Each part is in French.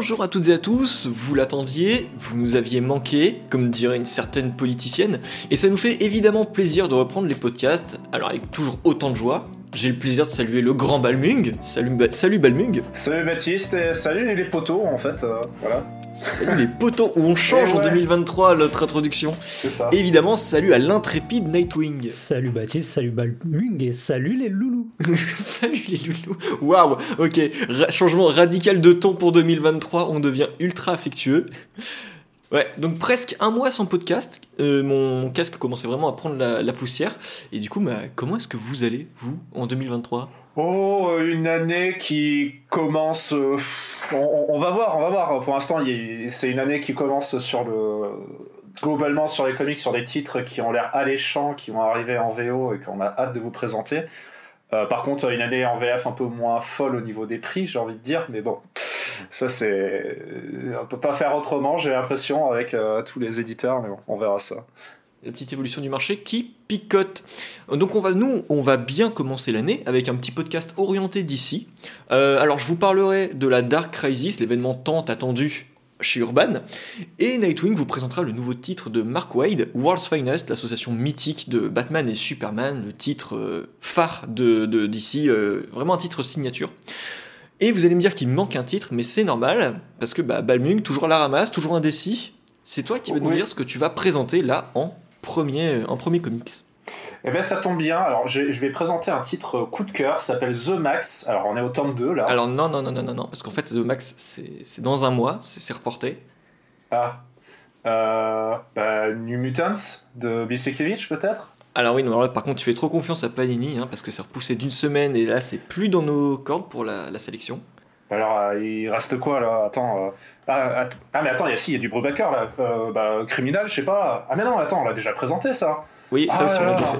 Bonjour à toutes et à tous, vous l'attendiez, vous nous aviez manqué, comme dirait une certaine politicienne, et ça nous fait évidemment plaisir de reprendre les podcasts, alors avec toujours autant de joie. J'ai le plaisir de saluer le grand Balmung. Salut, salut Balmung. Salut Baptiste et salut les poteaux en fait, euh, voilà, Salut les potos où on change Et en ouais. 2023 notre introduction. c'est ça. Et évidemment, salut à l'intrépide Nightwing. Salut Baptiste, salut Balmung et salut les loulous. salut les loulous. Waouh, ok, Ra- changement radical de ton pour 2023, on devient ultra affectueux. Ouais, donc presque un mois sans podcast, euh, mon casque commençait vraiment à prendre la, la poussière. Et du coup, bah, comment est-ce que vous allez, vous, en 2023 Oh, une année qui commence. euh, on, va voir, on va voir. Pour l'instant, c'est une année qui commence sur le. Globalement, sur les comics, sur des titres qui ont l'air alléchants, qui vont arriver en VO et qu'on a hâte de vous présenter. Euh, par contre, une année en VF un peu moins folle au niveau des prix, j'ai envie de dire, mais bon, ça c'est. On peut pas faire autrement, j'ai l'impression, avec euh, tous les éditeurs, mais bon, on verra ça. La petite évolution du marché qui picote. Donc on va, nous, on va bien commencer l'année avec un petit podcast orienté d'ici. Euh, alors je vous parlerai de la Dark Crisis, l'événement tant attendu chez Urban. Et Nightwing vous présentera le nouveau titre de Mark Wade, World's Finest, l'association mythique de Batman et Superman, le titre euh, phare de, de DC, euh, vraiment un titre signature. Et vous allez me dire qu'il manque un titre, mais c'est normal, parce que bah, Balmung, toujours à la ramasse, toujours indécis. C'est toi qui vas nous dire ce que tu vas présenter là en premier, en premier comics. Eh bien, ça tombe bien. Alors, je, je vais présenter un titre coup de cœur, ça s'appelle The Max. Alors, on est au tome 2 là. Alors non, non, non, non, non, non, parce qu'en fait, The Max, c'est dans un mois, c'est reporté. Ah. Euh, bah, New Mutants de Bisekevich, peut-être? Alors oui, non, alors là, par contre, tu fais trop confiance à Panini, hein, parce que c'est repoussé d'une semaine, et là, c'est plus dans nos cordes pour la, la sélection. Alors, euh, il reste quoi là? Attends. euh, Ah, att- ah, mais attends, il y a si, il y a du Brubaker là. Euh, bah, criminal, je sais pas. Ah, mais non, attends, on l'a déjà présenté ça. Oui, ça Ah, aussi, on l'a déjà là. fait.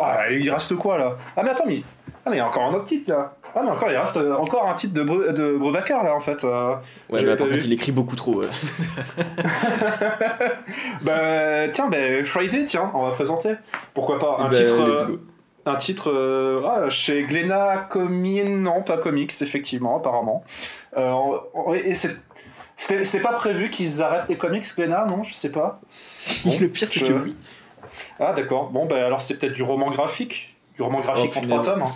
Ah, il reste quoi là? Ah, mais attends, mais. Ah, mais il y a encore un autre titre là. Ah, mais encore, il reste encore un titre de, Brubaker là en fait. Euh, Ouais, par pas contre, vu. il écrit beaucoup trop. bah, tiens, bah, Friday, tiens, on va présenter. Pourquoi pas un Bah, titre. let's euh. Un titre euh, ah, chez Glénat Comics, non, pas comics, effectivement, apparemment. Euh, et C'était pas prévu qu'ils arrêtent les comics, Glénat, non Je sais pas. Si, Bon, le pire, c'est je- que oui. Ah, d'accord. Bon, bah alors c'est peut-être du roman graphique. Du roman graphique Oh, en trois tomes. hein.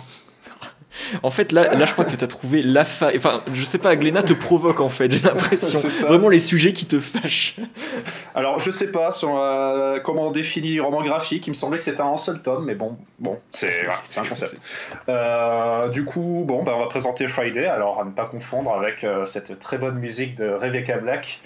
En fait, là, là je crois que t'as trouvé la faille. Enfin, je sais pas, Glénat te provoque, en fait, j'ai l'impression. Vraiment les sujets qui te fâchent. Alors, je sais pas sur euh, comment on définit roman graphique. Il me semblait que c'était un seul tome, mais bon, bon, c'est c'est un concept. Euh, du coup, bon, bah, on va présenter Friday. Alors, à ne pas confondre avec euh, cette très bonne musique de Rebecca Black.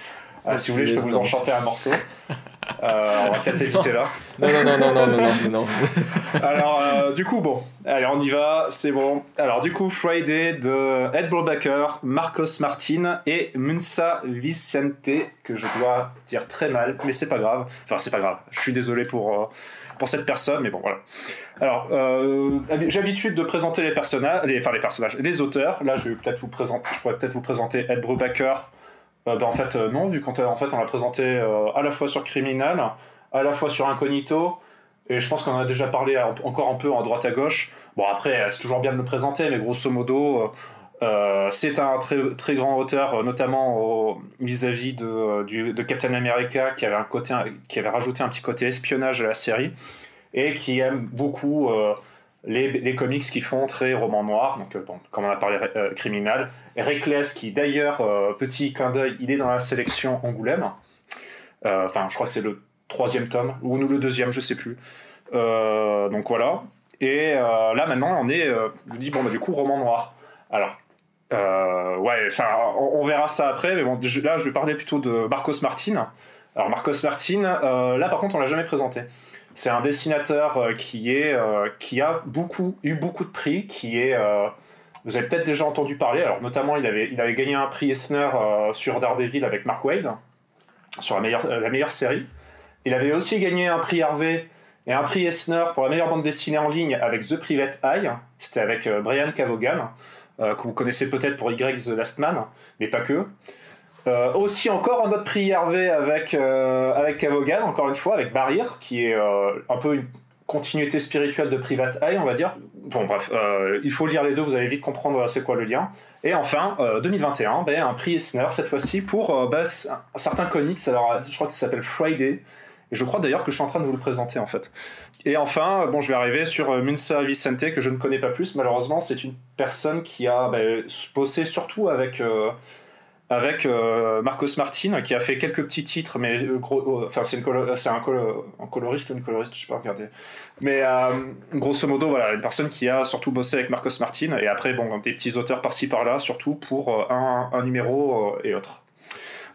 Si vous voulez, je peux vous en chanter un morceau. Euh, on va peut-être éviter là. Non, non, non, non, non, non, non. Alors, euh, du coup, bon, allez, on y va, c'est bon. Alors, du coup, Friday de Ed Brubaker, Marcos Martin et Munsa Vicente, que je dois dire très mal, mais c'est pas grave. Enfin, c'est pas grave. Je suis désolé pour, euh, pour cette personne, mais bon, voilà. Alors, j'ai l'habitude de présenter les personnages, les, enfin les personnages, les auteurs. Là, je vais peut-être vous présenter, je pourrais peut-être vous présenter Ed Brubaker. Euh, ben, en fait, euh, non, vu qu'en en fait, l'a présenté euh, à la fois sur Criminal, à la fois sur Incognito, et je pense qu'on en a déjà parlé encore un peu en droite à gauche. Bon, après, euh, c'est toujours bien de le présenter, mais grosso modo, c'est un très, très grand auteur, notamment vis-à-vis de, Captain America, qui avait, un côté, qui avait rajouté un petit côté espionnage à la série, et qui aime beaucoup les, comics qui font très roman noir, donc euh, bon, comme on a parlé euh, criminal. Reckless, qui d'ailleurs, euh, petit clin d'œil, il est dans la sélection Angoulême. Euh, Enfin, je crois que c'est le troisième tome, ou nous le deuxième, je sais plus. Donc voilà. Et là maintenant, on est, je dis bon bah du coup roman noir. Alors ouais, enfin on, verra ça après, mais bon là je vais parler plutôt de Marcos Martin. Alors Marcos Martin, là par contre on l'a jamais présenté. C'est un dessinateur euh, qui est euh, qui a beaucoup eu beaucoup de prix, qui est euh, vous avez peut-être déjà entendu parler. Alors notamment il avait il avait gagné un prix Eisner sur Daredevil avec Mark Wade sur la meilleure la meilleure série. Il avait aussi gagné un prix Harvey et un prix Eisner pour la meilleure bande dessinée en ligne avec The Private Eye. C'était avec Brian Cavogan, que vous connaissez peut-être pour Y The Last Man, mais pas que. Euh, aussi encore un autre prix Harvey avec, euh, avec encore une fois, avec Barrier, qui est euh, un peu une continuité spirituelle de Private Eye, on va dire. Bon, bref, euh, il faut lire les deux, vous allez vite comprendre c'est quoi le lien. Et enfin, 2021, ben, un prix Eisner cette fois-ci pour ben, un certain comics. Alors, je crois que ça s'appelle Friday. Et je crois d'ailleurs que je suis en train de vous le présenter en fait. Et enfin, bon, je vais arriver sur Munsa Vicente que je ne connais pas plus. Malheureusement, c'est une personne qui a ben, bossé surtout avec avec euh, Marcos Martin qui a fait quelques petits titres mais euh, gros, euh, enfin c'est un, coloriste ou une coloriste je sais pas regarder mais grosso modo voilà une personne qui a surtout bossé avec Marcos Martin et après bon des petits auteurs par-ci par-là surtout pour un, un numéro et autres.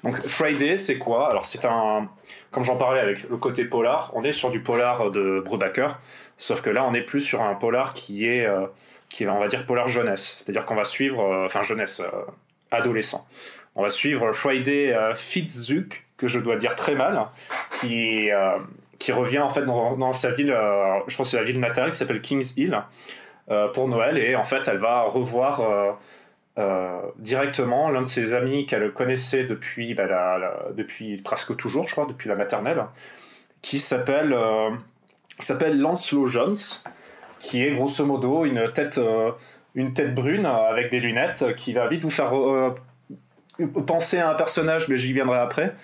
Donc Friday c'est quoi? Alors c'est un comme j'en parlais avec le côté polar on est sur du polar de Brubaker sauf que là on est plus sur un polar qui est qui est on va dire polar jeunesse. C'est à dire qu'on va suivre enfin jeunesse adolescent on va suivre Friday euh, Fitzuk, que je dois dire très mal, qui, euh, revient en fait dans, sa ville, euh, je crois c'est la ville natale, qui s'appelle Kings Hill, pour Noël. Et en fait, elle va revoir directement l'un de ses amis qu'elle connaissait depuis, bah, depuis presque toujours, je crois, depuis la maternelle, qui s'appelle s'appelle Lancelot Jones, qui est grosso modo une tête, une tête brune avec des lunettes qui va vite vous faire penser à un personnage, mais j'y viendrai après,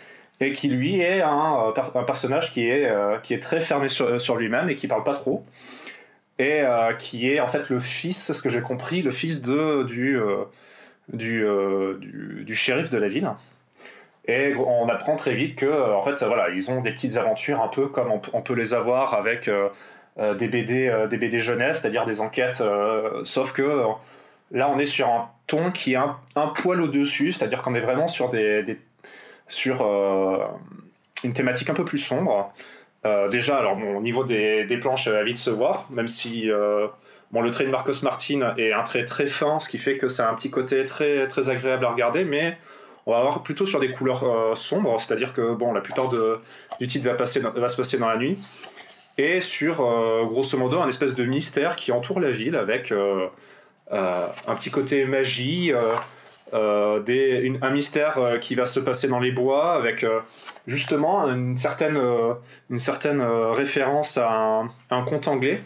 et qui lui est un, euh, un personnage qui est, euh, qui est très fermé sur, euh, sur lui-même et qui parle pas trop, et qui est en fait le fils, ce que j'ai compris, le fils de, du, du, du, shérif de la ville. Et on apprend très vite que, en fait, voilà, ils ont des petites aventures un peu comme on, peut les avoir avec des BD, des BD jeunesse, c'est-à-dire des enquêtes, sauf que Là, on est sur un ton qui est un, poil au-dessus, c'est-à-dire qu'on est vraiment sur, des, euh, une thématique un peu plus sombre. Euh, déjà, alors au niveau des, planches, à vite se voir, même si euh, le trait de Marcos Martin est un trait très fin, ce qui fait que c'est un petit côté très, agréable à regarder, mais on va avoir plutôt sur des couleurs sombres, c'est-à-dire que la plupart du titre va, va se passer dans la nuit, et sur grosso modo un espèce de mystère qui entoure la ville avec euh, un petit côté magie, euh, euh, un mystère qui va se passer dans les bois avec justement une certaine, une certaine référence à un, conte anglais.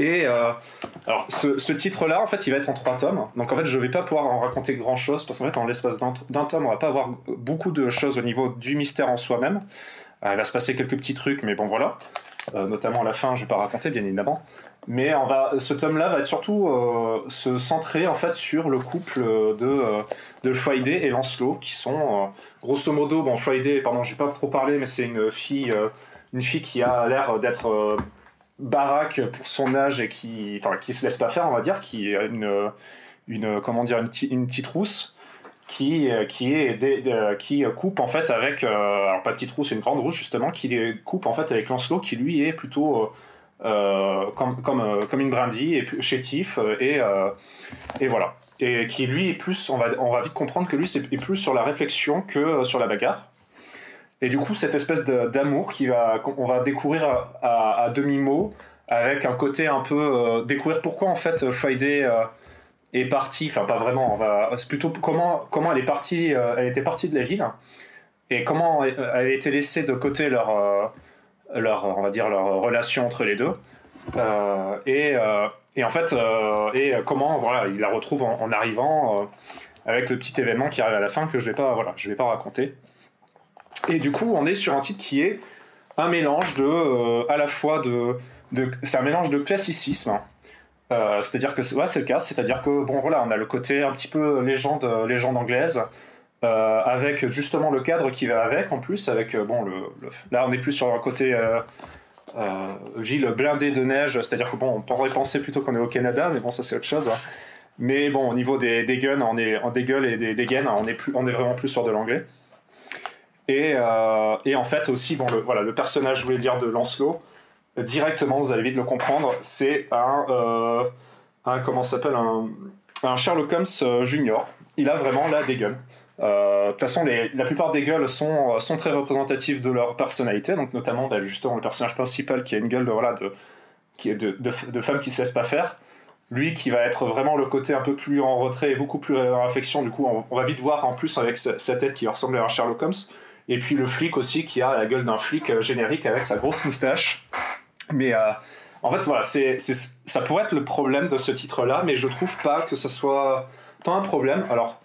Et alors, ce, titre-là, en fait, il va être en trois tomes. Donc, en fait, je vais pas pouvoir en raconter grand-chose parce qu'en fait, en l'espace d'un tome, on va pas avoir beaucoup de choses au niveau du mystère en soi-même. il va se passer quelques petits trucs, mais bon, voilà. Notamment à la fin, je vais pas raconter, bien évidemment. Mais on va, ce tome-là va être surtout euh, se centrer en fait sur le couple de, euh, de Friday et Lancelot, qui sont euh, grosso modo, bon Friday, pardon, j'ai pas trop parlé, mais c'est une fille, une fille qui a l'air d'être baraque pour son âge et qui, enfin, qui se laisse pas faire, on va dire, qui a une, une comment dire, une, une petite rousse qui, qui, est qui coupe en fait avec alors pas petite rousse une grande rousse justement qui coupe en fait avec Lancelot qui lui est plutôt euh, comme, comme, euh, comme une brindille et chétif euh, et, et voilà. Et qui lui est plus on va, on va vite comprendre que lui c'est plus sur la réflexion que sur la bagarre. Et du coup cette espèce d'amour qui va on va découvrir à, à, demi mot avec un côté un peu découvrir pourquoi en fait Friday est partie enfin pas vraiment c'est plutôt comment comment elle est partie elle était partie de la ville et comment elle a été laissée de côté leur leur, on va dire, leur relation entre les deux. Euh, et, euh, et, en fait, euh, et comment voilà, il la retrouve en, arrivant avec le petit événement qui arrive à la fin que je vais voilà, vais pas raconter. Et du coup, on est sur un titre qui est un mélange de, à la fois de, de c'est un mélange de classicisme. C'est-à-dire que ouais, c'est le cas, c'est-à-dire que bon voilà, on a le côté un petit peu légende, légende anglaise, euh, avec justement le cadre qui va avec en plus avec euh, bon le, là on est plus sur un côté euh, ville blindée de neige. C'est à dire que bon on pourrait penser plutôt qu'on est au Canada mais bon ça c'est autre chose. Mais bon au niveau des, des guns on est en gueules et des, des gaines on est plus on est vraiment plus sur de l'anglais. Et, et, en fait aussi bon le, voilà le personnage je voulais dire de Lancelot directement vous allez vite le comprendre c'est un, un comment s'appelle un, un Sherlock Holmes junior il a vraiment là des guns euh, de toute façon, la plupart des gueules sont, sont très représentatives de leur personnalité, donc notamment bah, justement le personnage principal qui a une gueule de, voilà, de, qui est de, de, femme qui ne se laisse pas faire. Lui qui va être vraiment le côté un peu plus en retrait et beaucoup plus en réflexion, du coup on, va vite voir en plus avec sa, tête qui ressemble à un Sherlock Holmes. Et puis le flic aussi qui a la gueule d'un flic euh, générique avec sa grosse moustache Mais en fait, voilà, ça pourrait être le problème de ce titre-là, mais je trouve pas que ce soit tant un problème. Alors,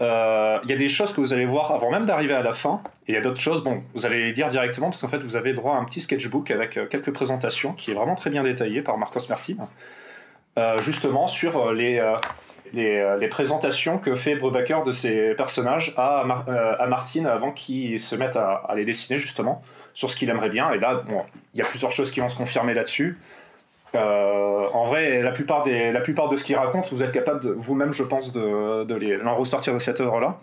euh, il y a des choses que vous allez voir avant même d'arriver à la fin, et il y a d'autres choses, bon, vous allez les lire directement, parce qu'en fait, vous avez droit à un petit sketchbook avec euh, quelques présentations, qui est vraiment très bien détaillé par Marcos Martin, euh, justement sur les, les, présentations que fait Brubaker de ses personnages à, à Martin avant qu'il se mette à, les dessiner, justement, sur ce qu'il aimerait bien, et là, bon, il y a plusieurs choses qui vont se confirmer là-dessus. Euh, en vrai, la plupart, des, la plupart de ce qu'il raconte, vous êtes capable vous-même, je pense, de, de l'en ressortir de cette œuvre-là.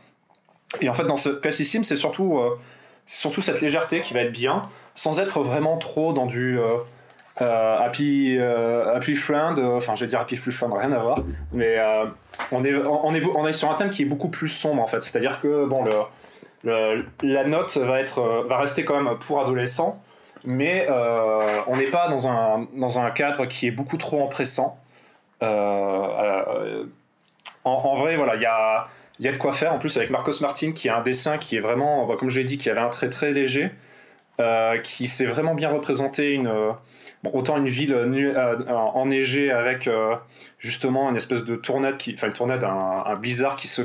Et en fait, dans ce classicime, c'est surtout, euh, surtout cette légèreté qui va être bien, sans être vraiment trop dans du euh, happy, happy friend, enfin, je vais dire happy friend, rien à voir, mais on, est, on, est, on est sur un thème qui est beaucoup plus sombre, en fait. C'est-à-dire que, bon, le, la note va, être, va rester quand même pour adolescents mais euh, on n'est pas dans un, dans un cadre qui est beaucoup trop empressant. Euh, euh, en, vrai, voilà, il y a, y a de quoi faire. En plus, avec Marcos Martin, qui a un dessin qui est vraiment, bah, comme j'ai dit, qui avait un trait très léger, qui s'est vraiment bien représenté une, autant une ville enneigée avec justement une espèce de tournade, qui, enfin une tournade, un, blizzard qui, se,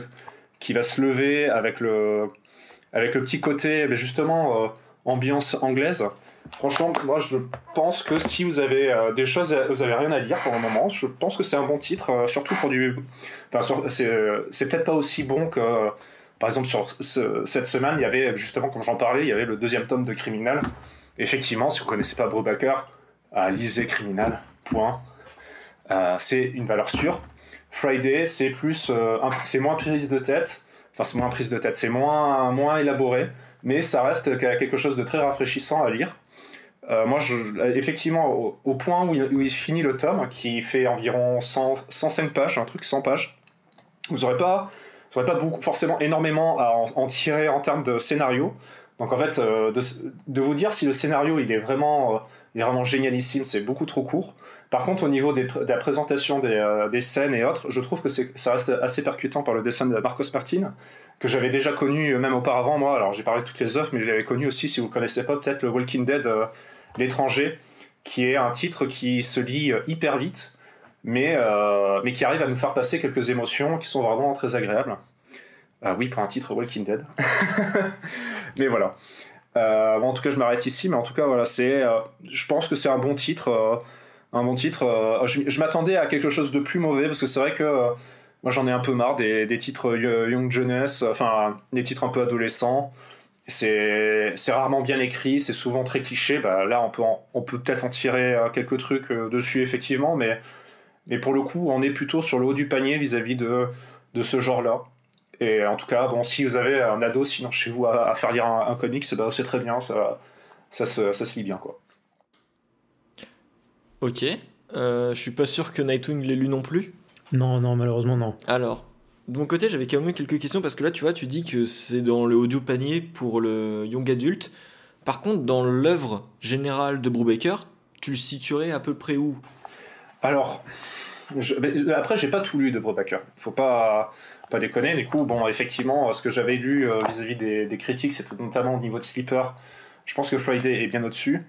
qui va se lever avec le, avec le petit côté, bah, justement, ambiance anglaise. Franchement, moi je pense que si vous avez euh, des choses, vous avez rien à lire pour le moment, je pense que c'est un bon titre, euh, surtout pour du. Enfin, euh, c'est peut-être pas aussi bon que. par exemple, cette semaine, il y avait justement, comme j'en parlais, il y avait le deuxième tome de Criminal. Effectivement, si vous connaissez pas Brubaker, lisez Criminal, point. c'est une valeur sûre. Friday, c'est plus. c'est moins prise de tête. Enfin, c'est moins prise de tête, c'est moins, moins élaboré, mais ça reste quelque chose de très rafraîchissant à lire. Euh, moi, je, effectivement, au, point où il, finit le tome, qui fait environ 100, 105 pages, un truc 100 pages, vous n'aurez pas, vous pas beaucoup, forcément énormément à en, tirer en termes de scénario. Donc en fait, euh, de, vous dire si le scénario il est vraiment, euh, il est vraiment génialissime, c'est beaucoup trop court. Par contre, au niveau des, de la présentation des, des, scènes et autres, je trouve que ça reste assez percutant par le dessin de Marcos Martin, que j'avais déjà connu même auparavant, moi. Alors j'ai parlé de toutes les œuvres, mais je l'avais connu aussi, si vous ne connaissez pas, peut-être le Walking Dead L'étranger, qui est un titre qui se lit euh, hyper vite, mais, euh, qui arrive à nous faire passer quelques émotions qui sont vraiment très agréables. Ah oui, pour un titre Walking Dead. mais voilà. Euh, en tout cas, je m'arrête ici, mais en tout cas, voilà, c'est, je pense que c'est un bon titre. Un bon titre. je, m'attendais à quelque chose de plus mauvais, parce que c'est vrai que moi j'en ai un peu marre des, titres Young Jeunesse, enfin, des titres un peu adolescents c'est rarement bien écrit, c'est souvent très cliché. Bah, là, on peut, peut-être en tirer euh, quelques trucs euh, dessus, effectivement, mais, pour le coup, on est plutôt sur le haut du panier vis-à-vis de, ce genre-là. Et en tout cas, bon, si vous avez un ado sinon chez vous à, faire lire un, comics, bah, c'est très bien, ça, ça, se, ça se lit bien. quoi. Ok, euh, je suis pas sûr que Nightwing l'ait lu non plus. Non, non, malheureusement non. Alors, de mon côté, j'avais quand même quelques questions parce que là, tu vois, tu dis que c'est dans le audio panier pour le young adulte. Par contre, dans l'œuvre générale de Brubaker, tu le situerais à peu près où? Alors, je, après, j'ai pas tout lu de Brubaker. Faut pas, pas déconner. Du coup, bon, effectivement, ce que j'avais lu euh, vis-à-vis des, critiques, c'était notamment au niveau de Sleeper. Je pense que Friday est bien au-dessus.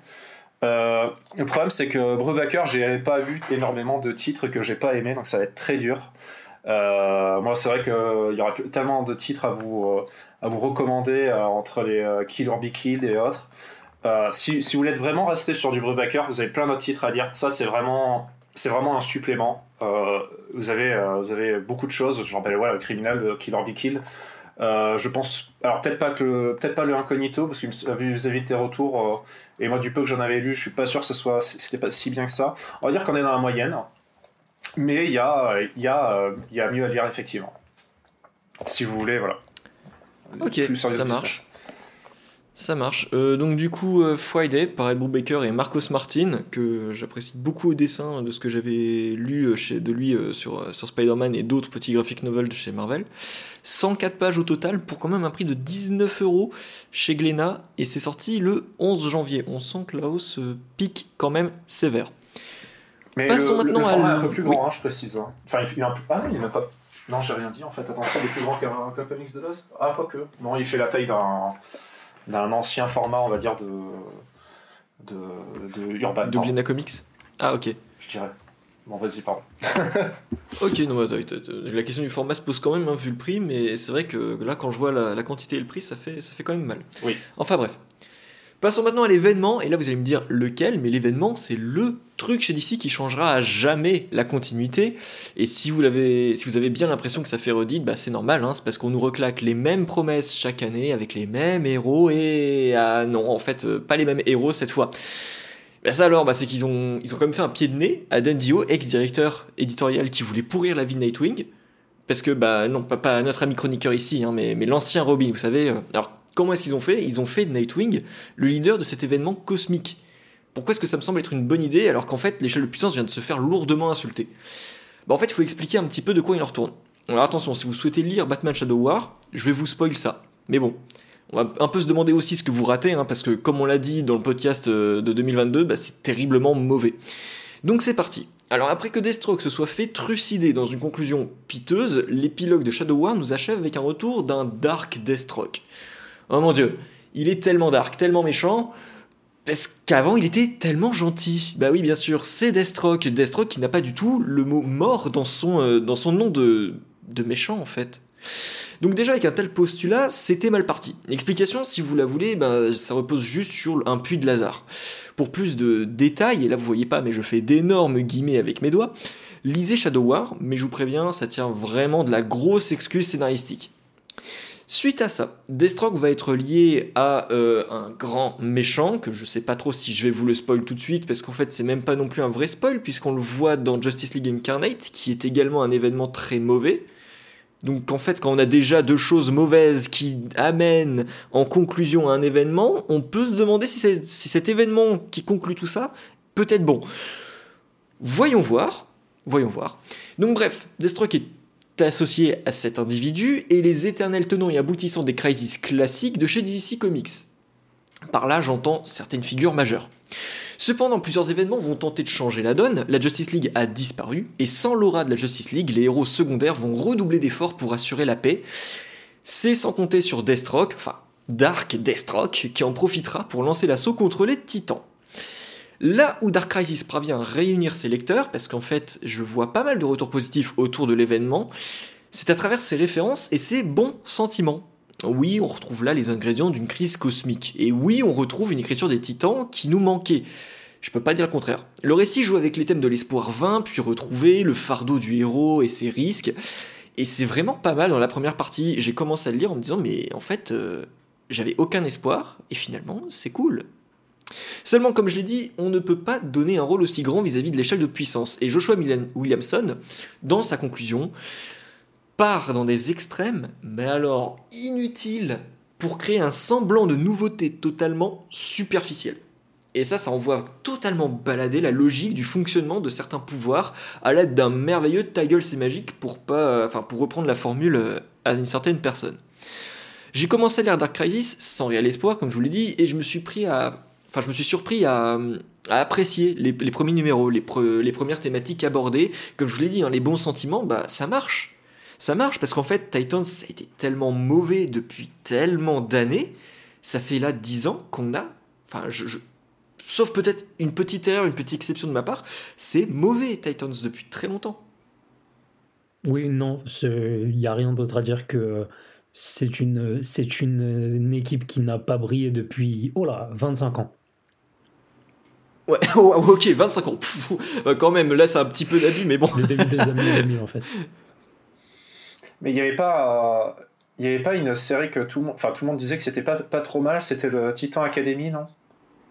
Euh, le problème, c'est que Brubaker, j'ai pas vu énormément de titres que j'ai pas aimé, donc ça va être très dur. Euh, moi, c'est vrai qu'il y aurait tellement de titres à vous, euh, à vous recommander euh, entre les Kill or Be Killed et autres. Si, si, vous voulez vraiment rester sur du Brubaker, vous avez plein d'autres titres à lire. Ça, c'est vraiment, c'est vraiment un supplément. vous, avez, vous avez beaucoup de choses. J'en rappelle, ouais, le criminel, Kill or Be Killed. Je pense, alors peut-être pas que peut-être pas le incognito parce que vis-à-vis de tes retours et moi du peu que j'en avais lu, je suis pas sûr que ce soit c'était pas si bien que ça. On va dire qu'on est dans la moyenne. Mais il y a, y, a, y a mieux à lire, effectivement. Si vous voulez, voilà. Ok, ça marche. Ça marche. Euh, donc du coup, euh, Friday par Ed Baker et Marcos Martin, que j'apprécie beaucoup au dessin de ce que j'avais lu euh, chez, de lui sur, sur Spider-Man et d'autres petits graphic novels de chez Marvel. 104 pages au total pour quand même un prix de 19 euros chez Glénat et c'est sorti le 11 janvier. On sent que la hausse pique quand même sévère. Mais Passons le, maintenant format à... est un peu plus grand, hein, je précise. Hein. Enfin, il, est un peu... Ah non, il n'est pas... Non, j'ai rien dit en fait. Attention, il est plus grand qu'un comics de base. Ah, pas que. Non, il fait la taille d'un d'un ancien format, on va dire, de, de, de Urban. De Glena Comics Ah, ok. Je dirais. Bon, vas-y, pardon. Ok, non, attends, attends, attends. la question du format se pose quand même, hein, vu le prix, mais c'est vrai que là, quand je vois la, la quantité et le prix, ça fait, ça fait quand même mal. Oui. Enfin bref. Passons maintenant à l'événement, et là vous allez me dire lequel, mais l'événement c'est le truc chez DC qui changera à jamais la continuité. Et si vous, l'avez, si vous avez bien l'impression que ça fait redite, bah c'est normal, hein, c'est parce qu'on nous reclaque les mêmes promesses chaque année avec les mêmes héros, et ah non, en fait, euh, pas les mêmes héros cette fois. Bah ça alors, bah, c'est qu'ils ont, ils ont quand même fait un pied de nez à Dan Dio, ex-directeur éditorial qui voulait pourrir la vie de Nightwing. Parce que, bah non, pas, notre ami chroniqueur ici, hein, mais, l'ancien Robin, vous savez. euh, comment est-ce qu'ils ont fait? Ils ont fait Nightwing le leader de cet événement cosmique. Pourquoi est-ce que ça me semble être une bonne idée alors qu'en fait l'échelle de puissance vient de se faire lourdement insulter? Bah en fait il faut expliquer un petit peu de quoi il en retourne. Alors attention, si vous souhaitez lire Batman Shadow War, je vais vous spoil ça. Mais bon, on va un peu se demander aussi ce que vous ratez, hein, parce que comme on l'a dit dans le podcast euh, de 2022, bah, c'est terriblement mauvais. Donc c'est parti. Alors après que Deathstroke se soit fait trucider dans une conclusion piteuse, l'épilogue de Shadow War nous achève avec un retour d'un Dark Deathstroke. Oh mon dieu, il est tellement dark, tellement méchant, parce qu'avant il était tellement gentil. Bah oui, bien sûr, c'est Deathstroke. Deathstroke qui n'a pas du tout le mot mort dans son, euh, nom de, de méchant en fait. Donc déjà avec un tel postulat, c'était mal parti. L'explication, si vous la voulez, ben, ça repose juste sur un puits de Lazare. Pour plus de détails, et là vous voyez pas, mais je fais d'énormes guillemets avec mes doigts, lisez Shadow War, mais je vous préviens, ça tient vraiment de la grosse excuse scénaristique. Suite à ça, Deathstroke va être lié à euh, un grand méchant, que je sais pas trop si je vais vous le spoil tout de suite, parce qu'en fait c'est même pas non plus un vrai spoil, puisqu'on le voit dans Justice League Incarnate, qui est également un événement très mauvais. Donc en fait, quand on a déjà deux choses mauvaises qui amènent en conclusion à un événement, on peut se demander si, si cet événement qui conclut tout ça peut être bon. Voyons voir, voyons voir. Donc bref, Deathstroke est associé à cet individu et les éternels tenants et aboutissants des crises classiques de chez DC Comics. Par là, j'entends certaines figures majeures. Cependant, plusieurs événements vont tenter de changer la donne. La Justice League a disparu, et sans l'aura de la Justice League, les héros secondaires vont redoubler d'efforts pour assurer la paix. C'est sans compter sur Deathstroke, enfin Dark Deathstroke, qui en profitera pour lancer l'assaut contre les Titans. Là où Dark Crisis parvient à réunir ses lecteurs, parce qu'en fait je vois pas mal de retours positifs autour de l'événement, c'est à travers ses références et ses bons sentiments. Oui, on retrouve là les ingrédients d'une crise cosmique. Et oui, on retrouve une écriture des titans qui nous manquait. Je peux pas dire le contraire. Le récit joue avec les thèmes de l'espoir vain, puis retrouvé, le fardeau du héros et ses risques. Et c'est vraiment pas mal dans la première partie. J'ai commencé à le lire en me disant, mais en fait, euh, j'avais aucun espoir, et finalement, c'est cool. Seulement, comme je l'ai dit, on ne peut pas donner un rôle aussi grand vis-à-vis de l'échelle de puissance. Et Joshua Williamson, dans sa conclusion, part dans des extrêmes, mais alors inutiles, pour créer un semblant de nouveauté totalement superficielle. Et ça, ça envoie totalement balader la logique du fonctionnement de certains pouvoirs à l'aide d'un merveilleux ta gueule c'est magique pour pas, enfin pour reprendre la formule euh, à une certaine personne. J'ai commencé à lire Dark Crisis sans réel espoir, comme je vous l'ai dit, et je me suis pris à, enfin je me suis surpris à, apprécier les, premiers numéros, les, pre- les premières thématiques abordées. Comme je vous l'ai dit, hein, les bons sentiments, bah ça marche. Ça marche parce qu'en fait, Titans a été tellement mauvais depuis tellement d'années. Ça fait là 10 ans qu'on a. Enfin, sauf peut-être une petite erreur, une petite exception de ma part, c'est mauvais Titans depuis très longtemps. Oui, non, il n'y a rien d'autre à dire que c'est une, c'est une, une équipe qui n'a pas brillé depuis, oh là, 25 ans. Ouais, oh, ok, 25 ans. Pff, euh, quand même, là c'est un petit peu d'abus, mais bon. Le début des années 2000, en fait. Mais il n'y avait pas. euh, Il y avait pas une série que tout le monde, enfin tout le monde disait que c'était pas, pas trop mal, c'était le Titan Academy, non?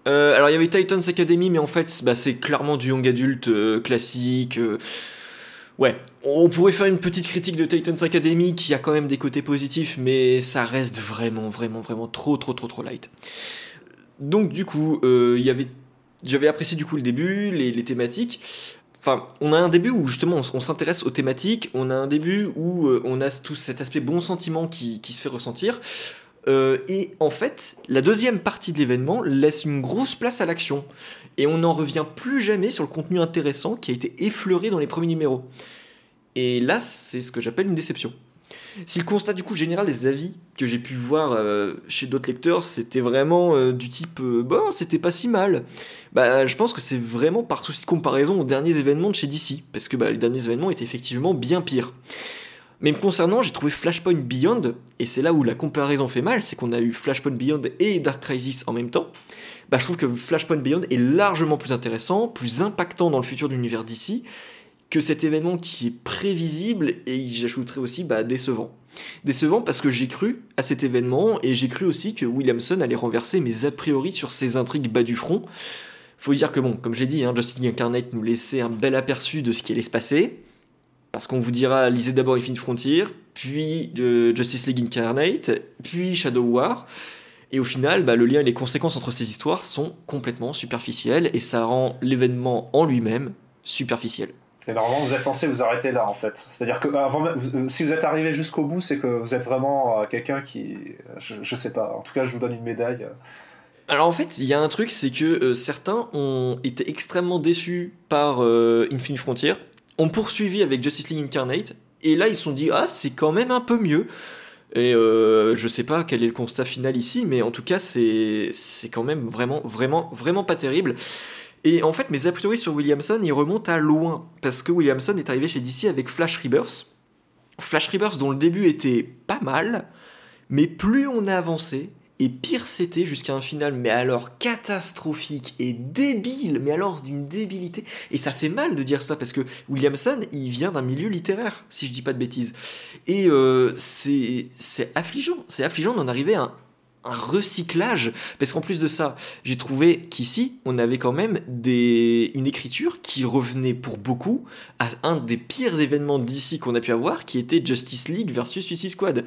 Euh, alors il y avait Titans Academy, mais en fait c'est- bah, c'est clairement du young adulte euh, classique. euh. Ouais, on pourrait faire une petite critique de Titans Academy qui a quand même des côtés positifs, mais ça reste vraiment, vraiment, vraiment trop, trop, trop, trop light. Donc du coup, euh, il y avait, j'avais apprécié du coup le début, les, thématiques. Enfin, on a un début où justement on, s'intéresse aux thématiques, on a un début où euh, on a tout cet aspect bon sentiment qui, qui se fait ressentir. Euh, et en fait, la deuxième partie de l'événement laisse une grosse place à l'action. Et on n'en revient plus jamais sur le contenu intéressant qui a été effleuré dans les premiers numéros. Et là, c'est ce que j'appelle une déception. Si le constat du coup général des avis que j'ai pu voir euh, chez d'autres lecteurs, c'était vraiment euh, du type euh, bon, c'était pas si mal. Bah, je pense que c'est vraiment par souci de comparaison aux derniers événements de chez DC, parce que bah, les derniers événements étaient effectivement bien pires. Mais concernant, j'ai trouvé Flashpoint Beyond, et c'est là où la comparaison fait mal, c'est qu'on a eu Flashpoint Beyond et Dark Crisis en même temps. Bah, je trouve que Flashpoint Beyond est largement plus intéressant, plus impactant dans le futur de l'univers DC, que cet événement qui est prévisible et j'ajouterais aussi bah, décevant. Décevant parce que j'ai cru à cet événement et j'ai cru aussi que Williamson allait renverser mes a priori sur ses intrigues bas du front. Faut dire que bon, comme j'ai dit, hein, Justice League Incarnate nous laissait un bel aperçu de ce qui allait se passer. Parce qu'on vous dira, lisez d'abord Infinite Frontier, puis euh, Justice League Incarnate, puis Shadow War. Et au final, bah, le lien et les conséquences entre ces histoires sont complètement superficielles et ça rend l'événement en lui-même superficiel. Et normalement, vous êtes censé vous arrêter là, en fait. C'est-à-dire que avant, si vous êtes arrivé jusqu'au bout, c'est que vous êtes vraiment euh, quelqu'un qui. Je, je, sais pas. En tout cas, je vous donne une médaille. Alors en fait, il y a un truc, c'est que euh, certains ont été extrêmement déçus par euh, Infinite Frontier, ont poursuivi avec Justice League Incarnate, et là ils se sont dit ah c'est quand même un peu mieux. Et euh, je sais pas quel est le constat final ici, mais en tout cas c'est c'est quand même vraiment vraiment vraiment pas terrible. Et en fait, mes a priori sur Williamson, ils remontent à loin, parce que Williamson est arrivé chez DC avec Flash Rebirth. Flash Rebirth dont le début était pas mal, mais plus on a avancé, et pire c'était jusqu'à un final, mais alors catastrophique et débile, mais alors d'une débilité. Et ça fait mal de dire ça, parce que Williamson, il vient d'un milieu littéraire, si je dis pas de bêtises. Et euh, c'est affligeant, c'est affligeant d'en arriver à un un recyclage. Parce qu'en plus de ça, j'ai trouvé qu'ici, on avait quand même des... une écriture qui revenait pour beaucoup à un des pires événements d'ici qu'on a pu avoir, qui était Justice League versus Suicide Squad.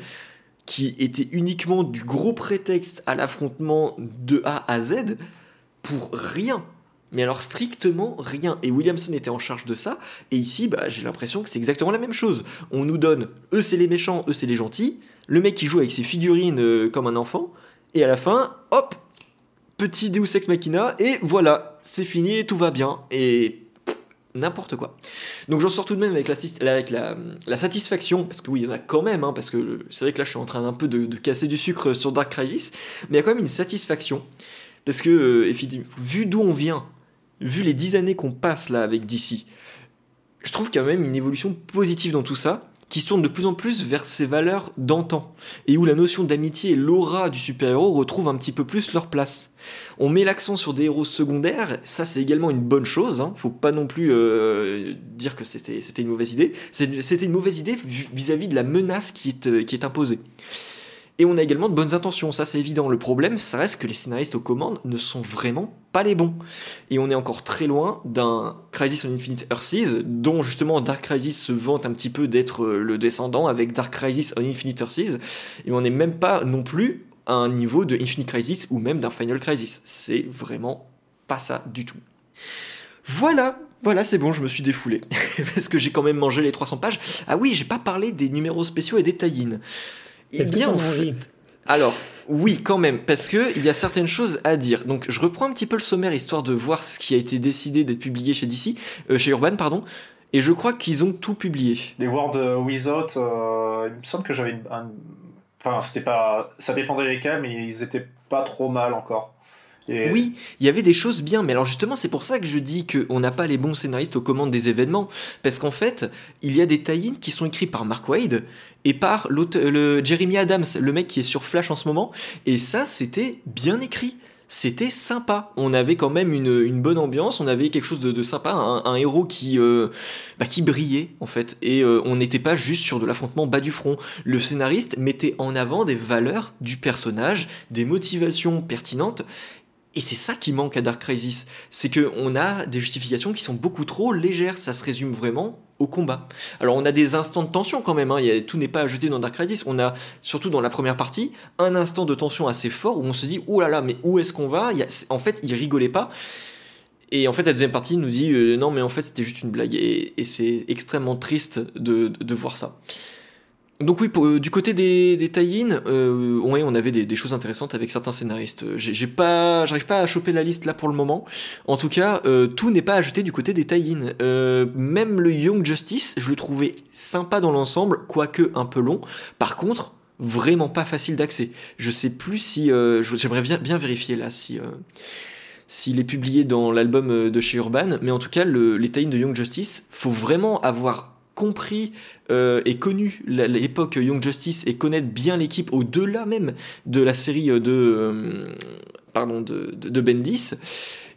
Qui était uniquement du gros prétexte à l'affrontement de A à Z pour rien. Mais alors strictement rien. Et Williamson était en charge de ça. Et ici, bah, j'ai l'impression que c'est exactement la même chose. On nous donne, eux c'est les méchants, eux c'est les gentils. Le mec qui joue avec ses figurines euh, comme un enfant. Et à la fin, hop, petit Deus Ex Machina, et voilà, c'est fini, tout va bien, et n'importe quoi. Donc j'en sors tout de même avec, la, satisfaction, parce que oui, il y en a quand même, hein, parce que c'est vrai que là je suis en train un peu de, casser du sucre sur Dark Crisis, mais il y a quand même une satisfaction, parce que, euh, vu d'où on vient, vu les dix années qu'on passe là avec DC, je trouve qu'il y a même une évolution positive dans tout ça, qui se tourne de plus en plus vers ses valeurs d'antan, et où la notion d'amitié et l'aura du super-héros retrouvent un petit peu plus leur place. On met l'accent sur des héros secondaires, ça c'est également une bonne chose, hein. faut pas non plus euh, dire que c'était une mauvaise idée, c'était une mauvaise idée vis-à-vis de la menace qui est, euh, qui est imposée. Et on a également de bonnes intentions, ça c'est évident. Le problème, ça reste que les scénaristes aux commandes ne sont vraiment pas les bons. Et on est encore très loin d'un Crisis on Infinite Earths, dont justement Dark Crisis se vante un petit peu d'être euh, le descendant avec Dark Crisis on Infinite Earths. Et on n'est même pas non plus à un niveau de Infinite Crisis ou même d'un Final Crisis. C'est vraiment pas ça du tout. Voilà, voilà, c'est bon, je me suis défoulé. Parce que j'ai quand même mangé les 300 pages. Ah oui, j'ai pas parlé des numéros spéciaux et des tie eh bien, alors, oui, quand même, parce qu'il y a certaines choses à dire. Donc, je reprends un petit peu le sommaire histoire de voir ce qui a été décidé d'être publié chez DC, euh, chez Urban, pardon. Et je crois qu'ils ont tout publié. Les World Without, euh, il me semble que j'avais un... Enfin, c'était pas. Ça dépendait lesquels, mais ils étaient pas trop mal encore. Oui, il y avait des choses bien, mais alors justement, c'est pour ça que je dis qu'on n'a pas les bons scénaristes aux commandes des événements, parce qu'en fait, il y a des tie qui sont écrits par Mark Wade et par le Jeremy Adams, le mec qui est sur Flash en ce moment, et ça, c'était bien écrit c'était sympa. On avait quand même une, bonne ambiance, on avait quelque chose de, sympa, un, héros qui, euh, bah, qui brillait en fait. Et euh, on n'était pas juste sur de l'affrontement bas du front. Le scénariste mettait en avant des valeurs du personnage, des motivations pertinentes. Et c'est ça qui manque à Dark Crisis, c'est qu'on a des justifications qui sont beaucoup trop légères, ça se résume vraiment au combat. Alors on a des instants de tension quand même, hein. tout n'est pas à jeter dans Dark Crisis, on a surtout dans la première partie un instant de tension assez fort où on se dit oh là là mais où est-ce qu'on va? En fait il rigolait pas. Et en fait la deuxième partie nous dit euh, non mais en fait c'était juste une blague et, c'est extrêmement triste de, de voir ça. Donc oui, pour, du côté des, des tie-in, ouais, on avait des, choses intéressantes avec certains scénaristes. J'ai pas, j'arrive pas à choper la liste là pour le moment. En tout cas, tout n'est pas ajouté du côté des tie-in. même le Young Justice, je le trouvais sympa dans l'ensemble, quoique un peu long. Par contre, vraiment pas facile d'accès. Je sais plus si, j'aimerais bien, bien vérifier là si s'il est publié dans l'album euh, de chez Urban, mais en tout cas, le, les tie de Young Justice, faut vraiment avoir compris euh, et connu l'époque Young Justice et connaître bien l'équipe au-delà même de la série de, euh, pardon, de, de, Bendis.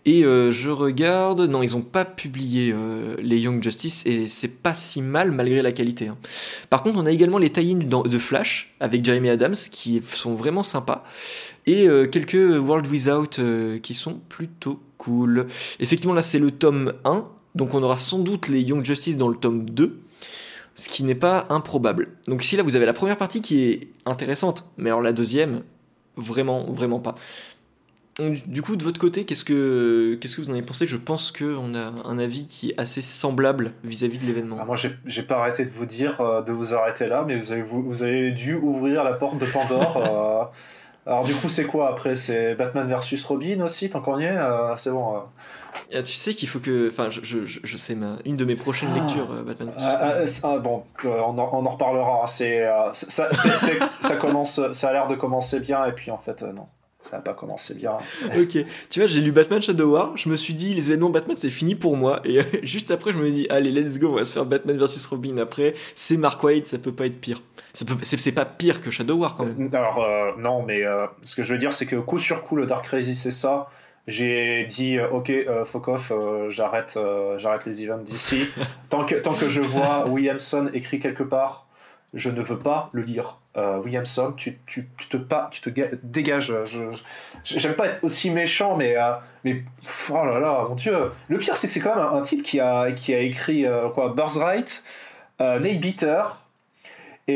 Et je regarde, non, ils n'ont pas publié les Young Justice et c'est pas si mal malgré la qualité. Hein. Par contre, on a également les tie de Flash avec Jeremy Adams qui sont vraiment sympas et euh, quelques World Without euh, qui sont plutôt cool. Effectivement, là, c'est le tome 1, donc on aura sans doute les Young Justice dans le tome 2, ce qui n'est pas improbable. Donc ici, là, vous avez la première partie qui est intéressante, mais alors la deuxième, vraiment, vraiment pas. Du coup, de votre côté, qu'est-ce que, qu'est-ce que vous en avez pensé? Je pense qu'on a un avis qui est assez semblable vis-à-vis de l'événement. Ah, moi, j'ai, pas arrêté de vous dire euh, de vous arrêter là, mais vous avez, vous, vous avez dû ouvrir la porte de Pandore. Alors du coup, c'est quoi après? C'est Batman versus Robin aussi, tant qu'on y est? Euh, C'est bon. Euh. tu sais qu'il faut que. Enfin, je, je, je, sais, ma... une de mes prochaines ah. lectures, euh, Batman ah, Robin. Ah, bon, on en, on, en, reparlera. C'est, ça, ça, commence, ça a l'air de commencer bien, et puis en fait, non. Ça n'a pas commencé bien. ok, tu vois, j'ai lu Batman Shadow War, je me suis dit, les événements Batman, c'est fini pour moi. Et juste après, je me dis, allez, let's go, on va se faire Batman versus Robin. Après, c'est Mark Waid, ça peut pas être pire. C'est pas pire que Shadow War quand même. Euh, alors euh, non, mais euh, ce que je veux dire, c'est que coup sur coup, le Dark Crazy, c'est ça. J'ai dit ok, fuck off, j'arrête, j'arrête les events d'ici. tant que tant que je vois Williamson écrit quelque part, je ne veux pas le lire. Williamson, tu, tu, tu, te pas, tu te dégages. J'aime pas être aussi méchant, mais mais oh là là, mon dieu. Le pire, c'est que c'est quand même un, type qui a qui a écrit quoi, Birthright, Nate Beater.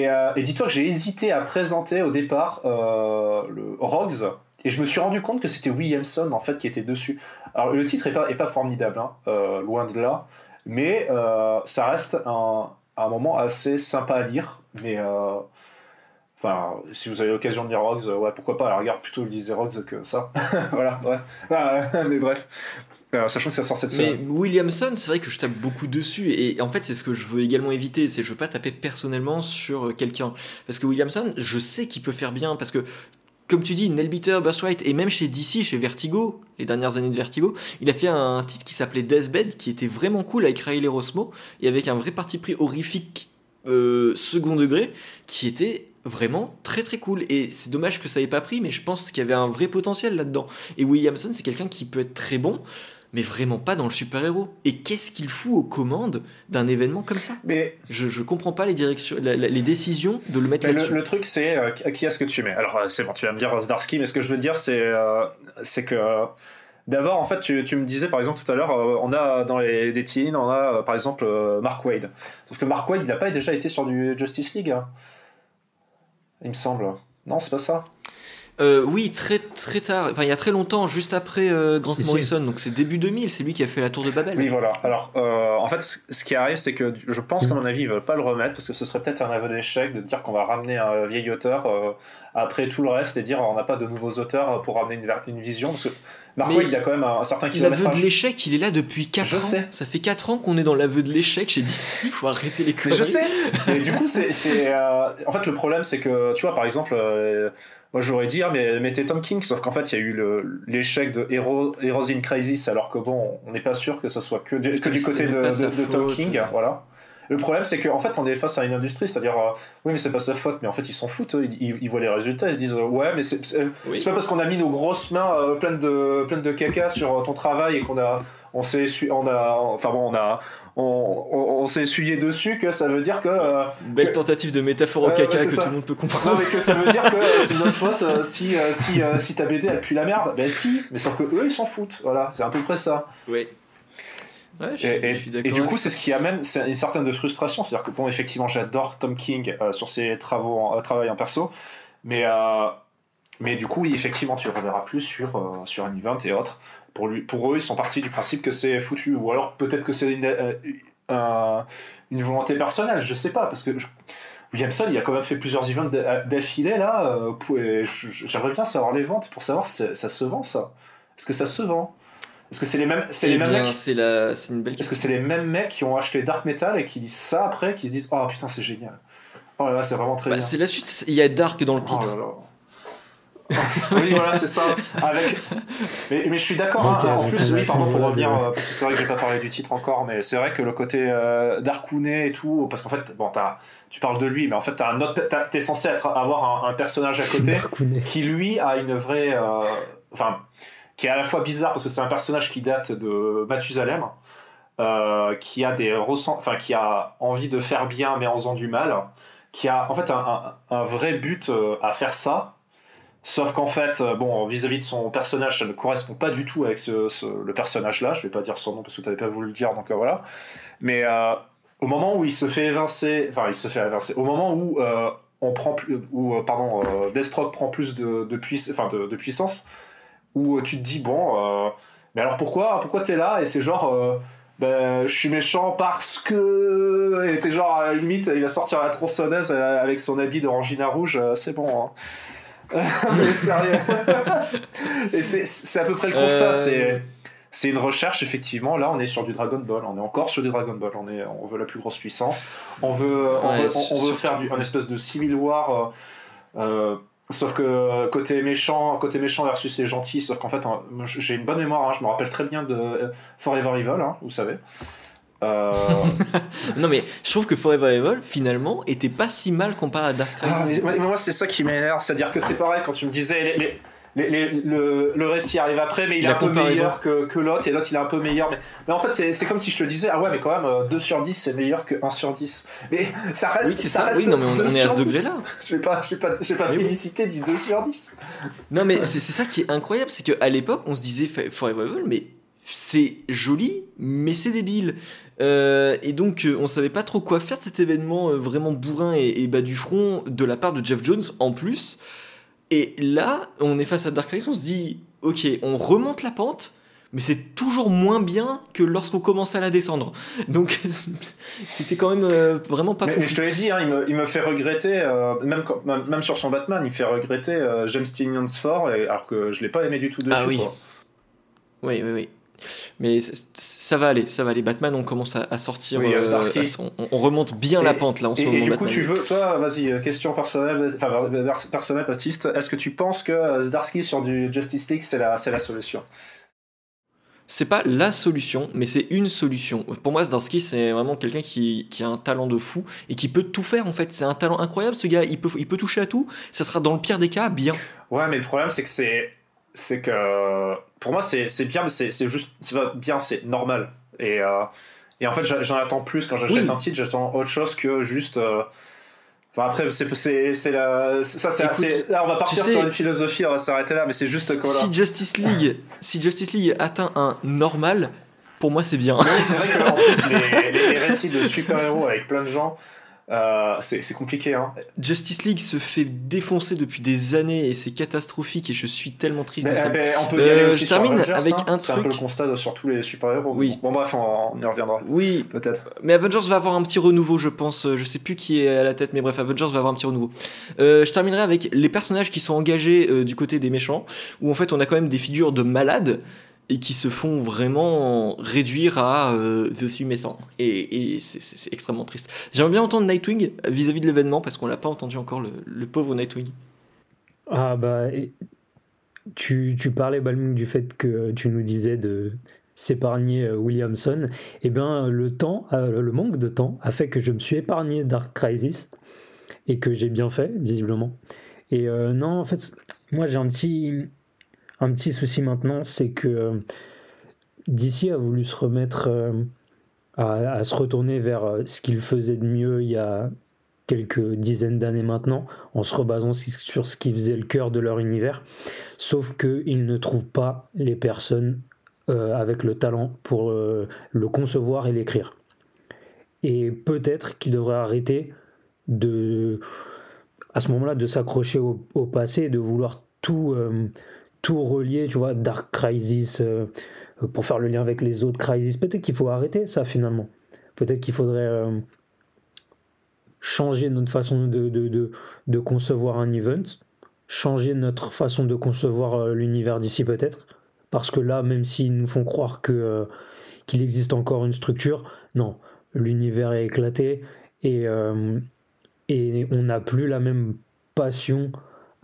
Euh, et, dis-toi que j'ai hésité à présenter au départ euh, le Rogues, et je me suis rendu compte que c'était Williamson en fait qui était dessus. Alors le titre est pas, est pas formidable, hein, euh, loin de là, mais ça reste un, un, moment assez sympa à lire. Mais enfin, si vous avez l'occasion de lire Rogues, ouais, pourquoi pas. Alors regarde plutôt lisez Rogues que ça. voilà, ouais. mais bref. Euh, sachant que ça sort cette semaine. Mais Williamson, c'est vrai que je tape beaucoup dessus et en fait c'est ce que je veux également éviter, c'est je veux pas taper personnellement sur euh, quelqu'un parce que Williamson, je sais qu'il peut faire bien parce que comme tu dis, Nelbiter, Birthright, et même chez DC, chez Vertigo, les dernières années de Vertigo, il a fait un titre qui s'appelait Deathbed, qui était vraiment cool avec Riley Rosmo, et avec un vrai parti pris horrifique euh, second degré, qui était vraiment très très cool. Et c'est dommage que ça ait pas pris, mais je pense qu'il y avait un vrai potentiel là-dedans. Et Williamson, c'est quelqu'un qui peut être très bon mais vraiment pas dans le super-héros. Et qu'est-ce qu'il fout aux commandes d'un événement comme ça? Mais je, je comprends pas les, directions, les décisions de le mettre là-dessus. Le, truc, c'est euh, qui est-ce que tu mets? Alors, euh, c'est bon, tu vas me dire Zdarsky, mais ce que je veux dire, c'est euh, c'est que. D'abord, en fait, tu, tu, me disais par exemple tout à l'heure, on a dans les des teens, on a par exemple Mark Wade. Sauf que Mark Wade, il n'a pas déjà été sur du Justice League. Hein. Il me semble. Non, c'est pas ça. Euh, oui, très très tard, enfin il y a très longtemps, juste après euh, Grant Morrison, donc c'est début 2000, c'est lui qui a fait la tour de Babel. Oui, voilà. Alors, euh, en fait, ce qui arrive, c'est que je pense qu'à mon avis, ils veulent pas le remettre parce que ce serait peut-être un aveu d'échec de dire qu'on va ramener un vieil auteur après tout le reste et dire on n'a pas de nouveaux auteurs pour ramener une, une vision. Parce que Mark il y a quand même un, certain kilomètre. L'aveu de l'échec, il est là depuis 4 je ans. Sais. Ça fait 4 ans qu'on est dans l'aveu de l'échec chez DC, il faut arrêter les conneries. je sais. Et du coup, c'est. en fait, le problème, c'est que, tu vois, par exemple moi, j'aurais dit, ah, mais mettez Tom King, sauf qu'en fait, il y a eu l'échec de Hero, Heroes in Crisis, alors que bon, on n'est pas sûr que ce soit que, du côté de, Tom King. Voilà. Le problème, c'est qu'en fait, on est face à une industrie, c'est-à-dire, euh, oui, mais c'est pas sa faute, mais en fait, ils s'en foutent, ils, voient les résultats, ils se disent, ouais, mais c'est pas parce qu'on a mis nos grosses mains euh, pleines, de, pleines de caca sur ton travail et qu'on a, on s'est on a, enfin bon, on a, on, on, s'est essuyé dessus que ça veut dire que. Euh, Belle tentative de métaphore au caca que tout le monde peut comprendre. Non, mais que ça veut dire que c'est notre faute euh, si, euh, si, si ta BD elle pue la merde. Ben si, mais sauf que eux ils s'en foutent. Voilà, c'est à peu près ça. Oui. Ouais, je, et, et, du coup, c'est ce qui amène une certaine de frustration. C'est-à-dire que, bon, effectivement, j'adore Tom King sur ses travaux en, travail en perso, mais, mais du coup, oui, effectivement, tu reverras plus sur, sur un event et autres pour, lui, pour eux, ils sont partis du principe que c'est foutu. Ou alors peut-être que c'est une, euh, une, volonté personnelle, je sais pas, parce que Williamson, il a quand même fait plusieurs events d'affilée là. J'aimerais bien savoir les ventes pour savoir si ça se vend ça. Est-ce que ça se vend? Est-ce que c'est les mêmes, c'est les Eh mêmes mecs c'est la... une belle Est-ce que c'est les mêmes mecs qui ont acheté Dark Metal et qui disent ça après, qui se disent oh putain c'est génial. Oh là là, c'est vraiment très Bah, bien. c'est la suite, il y a Dark dans le Oh titre. là là. oui, voilà, c'est ça. Avec... Mais, mais je suis d'accord. hein. Ok, en plus, oui, pardon pour revenir, parce que c'est vrai que j'ai pas parlé du titre encore, mais c'est vrai que le côté euh, Darkounet et tout, parce qu'en fait, bon, t'as- tu parles de lui, mais en fait, t'as un autre, t'es censé être, avoir un, un personnage à côté qui lui a une vraie, euh, enfin, qui est à la fois bizarre parce que c'est un personnage qui date de Mathusalem, euh, qui a des ressent, enfin, qui a envie de faire bien mais en faisant du mal, qui a en fait un, un- un vrai but euh, à faire ça. Sauf qu'en fait, euh, bon, vis-à-vis de son personnage, ça ne correspond pas du tout avec ce, le personnage-là. Je vais pas dire son nom parce que tu n'avais pas voulu le dire, donc euh, voilà. Mais euh, au moment où il se fait évincer, enfin, il se fait évincer, au moment où euh, on prend plus, où, pardon, euh, Deathstroke prend plus de, de, puiss- enfin, de, de puissance, où tu te dis, bon, mais alors pourquoi, pourquoi t'es là? Et c'est genre, ben, je suis méchant parce que. Et t'es genre, à la limite, il va sortir la tronçonneuse avec son habit d'orangina rouge, c'est bon. hein. mais sérieux. Et c'est- à peu près le constat. Euh, C'est. C'est une recherche, effectivement. Là, on est sur du Dragon Ball. On est encore sur du Dragon Ball. On, est, on veut la plus grosse puissance. On veut, on Ouais, veut, on faire du, un espèce de Civil War. euh, euh, sauf que côté méchant, côté méchant versus les gentils. Sauf qu'en fait, hein, j'ai une bonne mémoire. hein. je me rappelle très bien de Forever Evil, hein, vous savez. Euh, Non mais je trouve que Forever Evil finalement était pas si mal comparé à Dark Ah, Crisis. mais- mais moi, c'est ça qui m'énerve. C'est-à-dire que c'est pareil quand tu me disais les, les- les- les- le, le récit arrive après, mais il est un peu meilleur que, que l'autre, et l'autre il est un peu meilleur. Mais, mais en fait, c'est comme si je te disais, ah ouais, mais quand même, euh, 2 sur 10 c'est meilleur que 1 sur 10. Mais ça reste. Oui, c'est ça. reste Oui, non, mais on- 2 on est à sur ce 10. degré-là. Je vais pas, je vais pas, je vais pas Oui, oui. féliciter du 2 sur 10. Non mais c'est ça qui est incroyable, c'est qu'à l'époque on se disait Forever Evil, mais c'est joli, mais c'est débile. Euh, et donc euh, on savait pas trop quoi faire de cet événement euh, vraiment bourrin et, et bas du front de la part de Jeff Jones en plus. Et là, on est face à Dark Crisis, on se dit, ok, on remonte la pente, mais c'est toujours moins bien que lorsqu'on commence à la descendre. Donc c'était quand même euh, vraiment pas Mais, je te l'ai dit, hein, il, me, il me fait regretter, euh, même, quand- même, même sur son Batman, il fait regretter euh, James Tynion Ford, et, alors que je l'ai pas aimé du tout dessus. Ah oui. quoi. Oui, oui, oui. Mais ça va aller, ça va aller. Batman, on commence à, à sortir. Oui, euh, son- on, on remonte bien Et- la pente là en ce Et, moment. et du coup, tu veux, toi, vas-y, euh, question personnelle, enfin, personnelle, Baptiste, est-ce que tu penses que euh, Zdarsky sur du Justice League, c'est la, la solution? C'est pas la solution, mais c'est une solution. Pour moi, Zdarsky, c'est vraiment quelqu'un qui, qui a un talent de fou et qui peut tout faire en fait. C'est un talent incroyable ce gars. Il peut, il peut toucher à tout. Ça sera dans le pire des cas bien. Ouais, mais le problème, c'est que c'est. C'est que. Pour moi, c'est bien, mais c'est juste. C'est pas bien, c'est normal. Et, euh, et en fait, j'en attends plus quand j'achète Oui. un titre, j'attends autre chose que juste. euh, Enfin, après, c'est la. Ça, c'est. Là, on va partir tu sais- sur une philosophie, on va s'arrêter là, mais c'est juste que. voilà. Si Justice League, si Justice League atteint un normal, pour moi c'est bien. Oui, c'est vrai qu'en plus, les, les- les récits de super-héros avec plein de gens, euh, c'est compliqué. Hein. Justice League se fait défoncer depuis des années et c'est catastrophique et je suis tellement triste de ça. mais on peut y Euh, aller je aussi termine Avengers, avec hein. un C'est un peu truc. le constat sur tous les super-héros. Oui. Bon, bref, on, y reviendra. Oui, Peut-être. mais Avengers va avoir un petit renouveau, je pense. Euh, Je sais plus qui est à la tête, mais bref, Avengers va avoir un petit renouveau. Euh, je terminerai avec les personnages qui sont engagés du côté des méchants, où en fait on a quand même des figures de malades et qui se font vraiment réduire à euh, je suis méchant. Et, c'est- extrêmement triste. J'aimerais bien entendre Nightwing vis-à-vis de l'événement parce qu'on l'a pas entendu encore, le, pauvre Nightwing. Ah bah, tu, tu parlais, Balmung, du fait que tu nous disais de s'épargner euh, Williamson. Eh bien, le temps, euh, le manque de temps a fait que je me suis épargné Dark Crisis et que j'ai bien fait, visiblement. Et euh, non, en fait, moi j'ai un petit, un petit souci maintenant, c'est que euh, DC a voulu se remettre euh, à, se retourner vers euh, ce qu'il faisait de mieux il y a quelques dizaines d'années maintenant, en se rebasant sur ce qui faisait le cœur de leur univers. Sauf qu'ils ne trouvent pas les personnes avec le talent pour le concevoir et l'écrire. Et peut-être qu'ils devraient arrêter de, à ce moment-là, de s'accrocher au, au passé de vouloir tout, tout relier, tu vois, Dark Crisis, euh, pour faire le lien avec les autres Crisis. Peut-être qu'il faut arrêter ça finalement. Peut-être qu'il faudrait euh, changer notre façon de, de, de, concevoir un event, changer notre façon de concevoir euh, l'univers d'ici peut-être. Parce que là, même s'ils nous font croire que, qu'il existe encore une structure, non, l'univers est éclaté et, et on n'a plus la même passion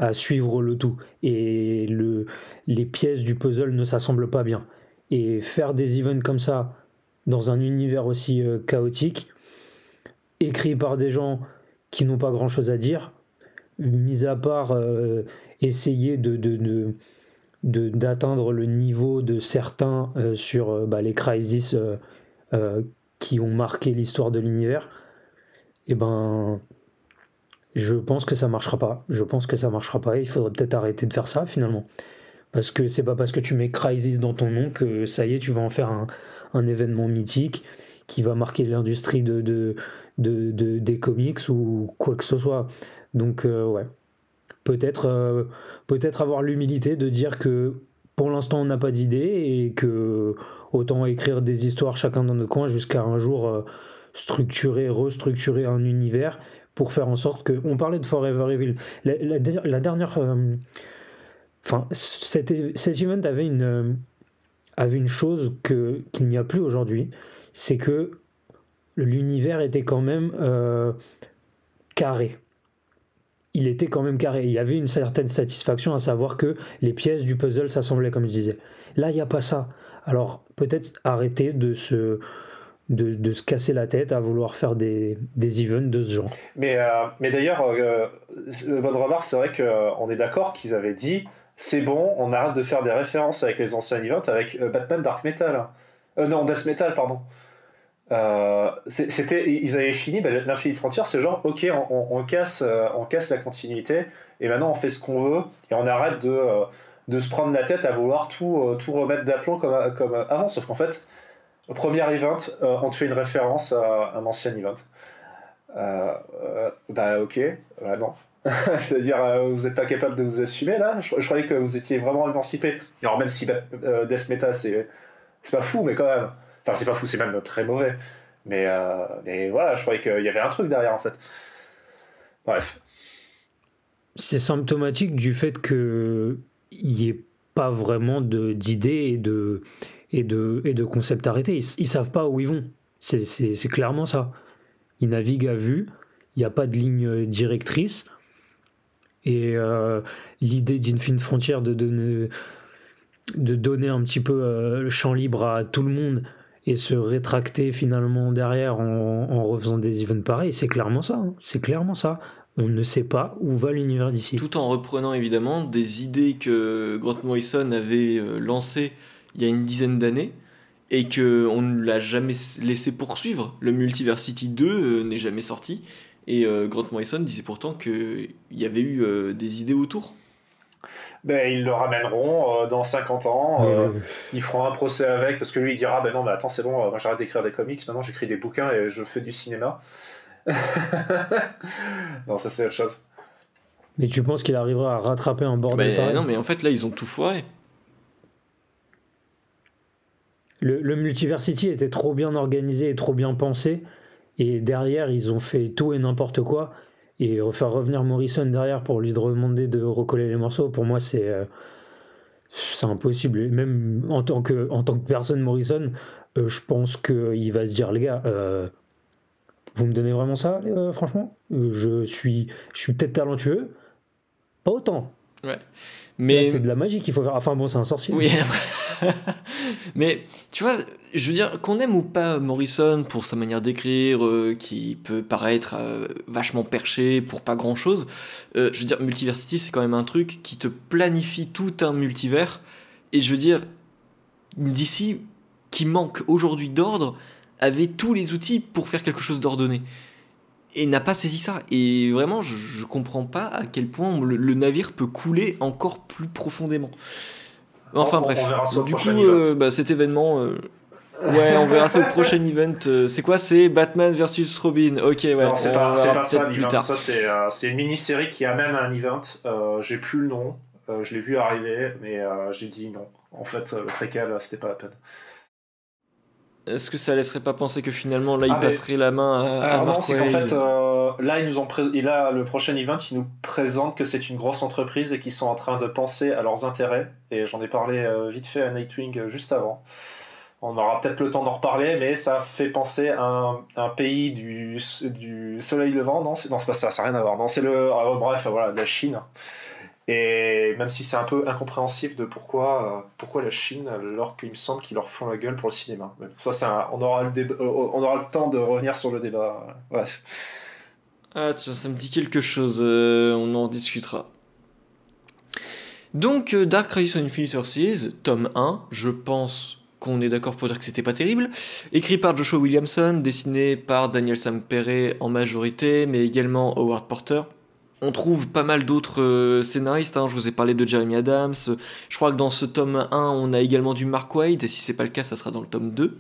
à suivre le tout. Et le, les pièces du puzzle ne s'assemblent pas bien. Et faire des events comme ça, dans un univers aussi euh, chaotique, écrit par des gens qui n'ont pas grand-chose à dire, mis à part euh, essayer de, de, d'atteindre le niveau de certains euh, sur bah, les crises qui ont marqué l'histoire de l'univers, et eh ben je pense que ça marchera pas. Je pense que ça marchera pas. Il faudrait peut-être arrêter de faire ça finalement. Parce que c'est pas parce que tu mets Crisis dans ton nom que ça y est, tu vas en faire un, événement mythique qui va marquer l'industrie de, de, de, des comics ou quoi que ce soit. Donc, euh, ouais. Peut-être euh, peut-être avoir l'humilité de dire que pour l'instant on n'a pas d'idée et que autant écrire des histoires chacun dans notre coin jusqu'à un jour euh, structurer, restructurer un univers faire en sorte que. On parlait de Forever Evil. La, dernière. Enfin, cet, avait une avait une chose qu'il n'y a plus aujourd'hui, c'est que l'univers était quand même euh, carré. Il était quand même carré. Il y avait une certaine satisfaction à savoir que les pièces du puzzle s'assemblaient, comme je disais. Là, il n'y a pas ça. Alors, peut-être arrêter de se, de, se casser la tête à vouloir faire des, des events de ce genre. Mais, euh, mais d'ailleurs, euh, bonne remarque, c'est vrai qu'on est d'accord qu'ils avaient dit c'est bon, on arrête de faire des références avec les anciens events avec euh, Batman Dark Metal. Euh, non, Death Metal, pardon. Euh, c'était, ils avaient fini, bah, l'Infinite Frontier, c'est genre, ok, on, casse, on casse la continuité, et maintenant on fait ce qu'on veut, et on arrête de, de se prendre la tête à vouloir tout, tout remettre d'aplomb comme, comme avant, sauf qu'en fait, au premier event, on te fait une référence à un ancien event. bah ok, bah non, C'est-à-dire, euh, vous n'êtes pas capable de vous assumer là? Je, croyais que vous étiez vraiment émancipé. Alors, même si euh, Death Meta, c'est pas fou, mais quand même. Enfin, c'est pas fou, c'est même très mauvais. Mais, euh, mais voilà, je croyais qu'il y avait un truc derrière en fait. Bref. C'est symptomatique du fait qu'il n'y ait pas vraiment d'idées et de, et, de, et de concepts arrêtés. Ils, ils savent pas où ils vont. C'est clairement ça. Ils naviguent à vue. Il n'y a pas de ligne directrice. Et euh, l'idée d'Infinite Frontier de donner, de donner un petit peu euh, le champ libre à tout le monde et se rétracter finalement derrière en, en refaisant des events pareils, c'est clairement ça. Hein. C'est clairement ça. On ne sait pas où va l'univers d'ici. Tout en reprenant évidemment des idées que Grant Morrison avait euh, lancées il y a une dizaine d'années et qu'on ne l'a jamais laissé poursuivre. Le Multiversity 2 n'est jamais sorti et euh, Grant Morrison disait pourtant qu'il y avait eu euh, des idées autour. Ben, ils le ramèneront euh, dans 50 ans. Ils feront un procès avec parce que lui il dira Ben non, mais attends, c'est bon, moi j'arrête d'écrire des comics, maintenant j'écris des bouquins et je fais du cinéma. non, ça c'est autre chose. Mais tu penses qu'il arrivera à rattraper un bordel ben, Non, mais en fait là ils ont tout foiré. Le, Multiversity était trop bien organisé et trop bien pensé et derrière, ils ont fait tout et n'importe quoi. Et faire revenir Morrison derrière pour lui demander de recoller les morceaux, pour moi, c'est euh, impossible. même en tant que, en tant que personne Morrison, euh, je pense qu'il va se dire, les gars, euh, vous me donnez vraiment ça, franchement? Je suis, je suis peut-être talentueux, pas autant. Ouais. Mais c'est de la magie qu'il faut faire. Enfin bon, c'est un sorcier. Oui. mais tu vois, je veux dire qu'on aime ou pas Morrison pour sa manière d'écrire, euh, qui peut paraître euh, vachement perché pour pas grand chose. Euh, je veux dire, Multiversity, c'est quand même un truc qui te planifie tout un multivers. Et je veux dire, d'ici qui manque aujourd'hui d'ordre avait tous les outils pour faire quelque chose d'ordonné et n'a pas saisi ça. Et vraiment, je, je comprends pas à quel point le, navire peut couler encore plus profondément. Enfin bref. du coup, euh, bah, cet événement. Euh, ouais, on verra ça au prochain event. Euh, c'est quoi? C'est Batman versus Robin. Ok, ouais. c'est pas, pas, ça plus tard. Ça, c'est une mini-série qui amène à un event. j'ai plus le nom. je l'ai vu arriver, mais j'ai dit non. En fait, le préquel, c'était pas la peine. Est-ce que ça laisserait pas penser que finalement là il ah, passerait la main à, Alors non, c'est qu'en fait, euh, là, ils nous ont et là, le prochain event, ils nous présente que c'est une grosse entreprise et qu'ils sont en train de penser à leurs intérêts. Et j'en ai parlé vite fait à Nightwing juste avant. On aura peut-être le temps d'en reparler, mais ça fait penser à un, pays du, du, soleil levant. Non, c'est, non, pas ça, ça n'a rien à voir. Non, c'est le. Bref, voilà, la Chine. Et même si c'est un peu incompréhensible de pourquoi, pourquoi la Chine, alors qu'il me semble qu'ils leur font la gueule pour le cinéma. Ça, on, aura le euh, on aura le temps de revenir sur le débat. Ah, tiens, ça me dit quelque chose. Euh, on en discutera. Donc, euh, Dark Crisis on Infinite Earths, tome 1, je pense qu'on est d'accord pour dire que c'était pas terrible. Écrit par Joshua Williamson, dessiné par Daniel Sampere en majorité, mais également Howard Porter. On trouve pas mal d'autres euh, scénaristes, hein. je vous ai parlé de Jeremy Adams, je crois que dans ce tome 1 on a également du Mark White, et si c'est pas le cas ça sera dans le tome 2.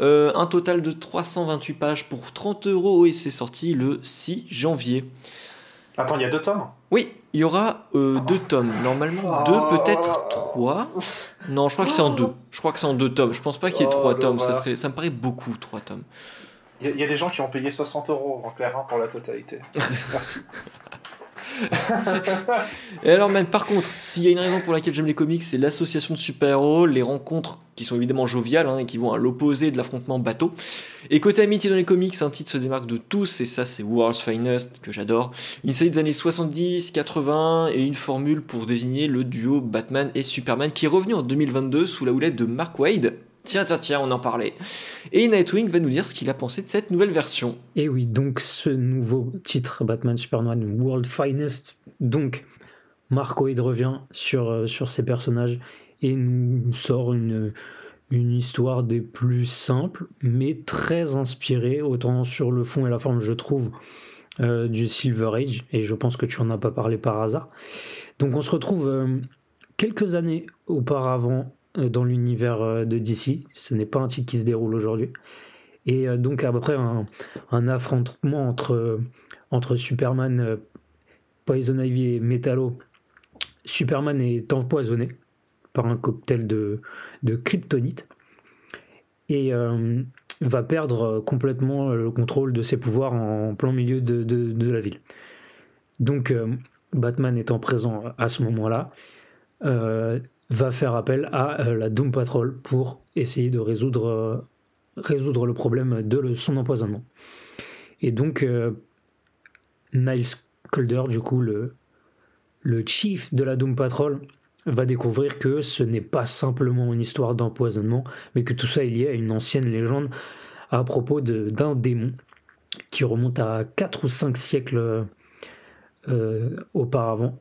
Euh, un total de 328 pages pour 30 euros et c'est sorti le 6 janvier. Attends, il y a deux tomes? Oui, il y aura euh, deux tomes. Normalement, deux, peut-être trois. Non, je crois que c'est en deux. Je crois que c'est en deux tomes. Je pense pas qu'il y ait trois oh, tomes. Ça, serait, ça me paraît beaucoup, trois tomes. Il y, a des gens qui ont payé 60 euros en clair hein, pour la totalité. Merci. et alors même par contre, s'il y a une raison pour laquelle j'aime les comics, c'est l'association de super-héros, les rencontres qui sont évidemment joviales hein, et qui vont à l'opposé de l'affrontement bateau. Et côté amitié dans les comics, un titre se démarque de tous, et ça c'est World's Finest, que j'adore. Une série des années 70, 80, et une formule pour désigner le duo Batman et Superman qui est revenu en 2022 sous la houlette de Mark Wade, Tiens, tiens, tiens, on en parlait. Et Nightwing va nous dire ce qu'il a pensé de cette nouvelle version. Et oui, donc ce nouveau titre, Batman Superman World Finest, donc Mark Wade revient sur, euh, sur ses personnages et nous sort une, une histoire des plus simples, mais très inspirée, autant sur le fond et la forme, je trouve, euh, du Silver Age, et je pense que tu en as pas parlé par hasard. Donc on se retrouve euh, quelques années auparavant dans l'univers euh, de DC. Ce n'est pas un titre qui se déroule aujourd'hui. Et euh, donc après un, un affrontement entre, entre Superman, Poison Ivy et Metallo, Superman est empoisonné par un cocktail de, de kryptonite et va perdre complètement le contrôle de ses pouvoirs en plein milieu de, de la ville. Donc Batman étant présent à ce moment-là, va faire appel à euh, la Doom Patrol pour essayer de résoudre, euh, résoudre le problème de son empoisonnement. Et donc, euh, Niles Calder, du coup, le, le chief de la Doom Patrol, va découvrir que ce n'est pas simplement une histoire d'empoisonnement, mais que tout ça est lié à une ancienne légende à propos d'un démon qui remonte à 4 ou 5 siècles auparavant.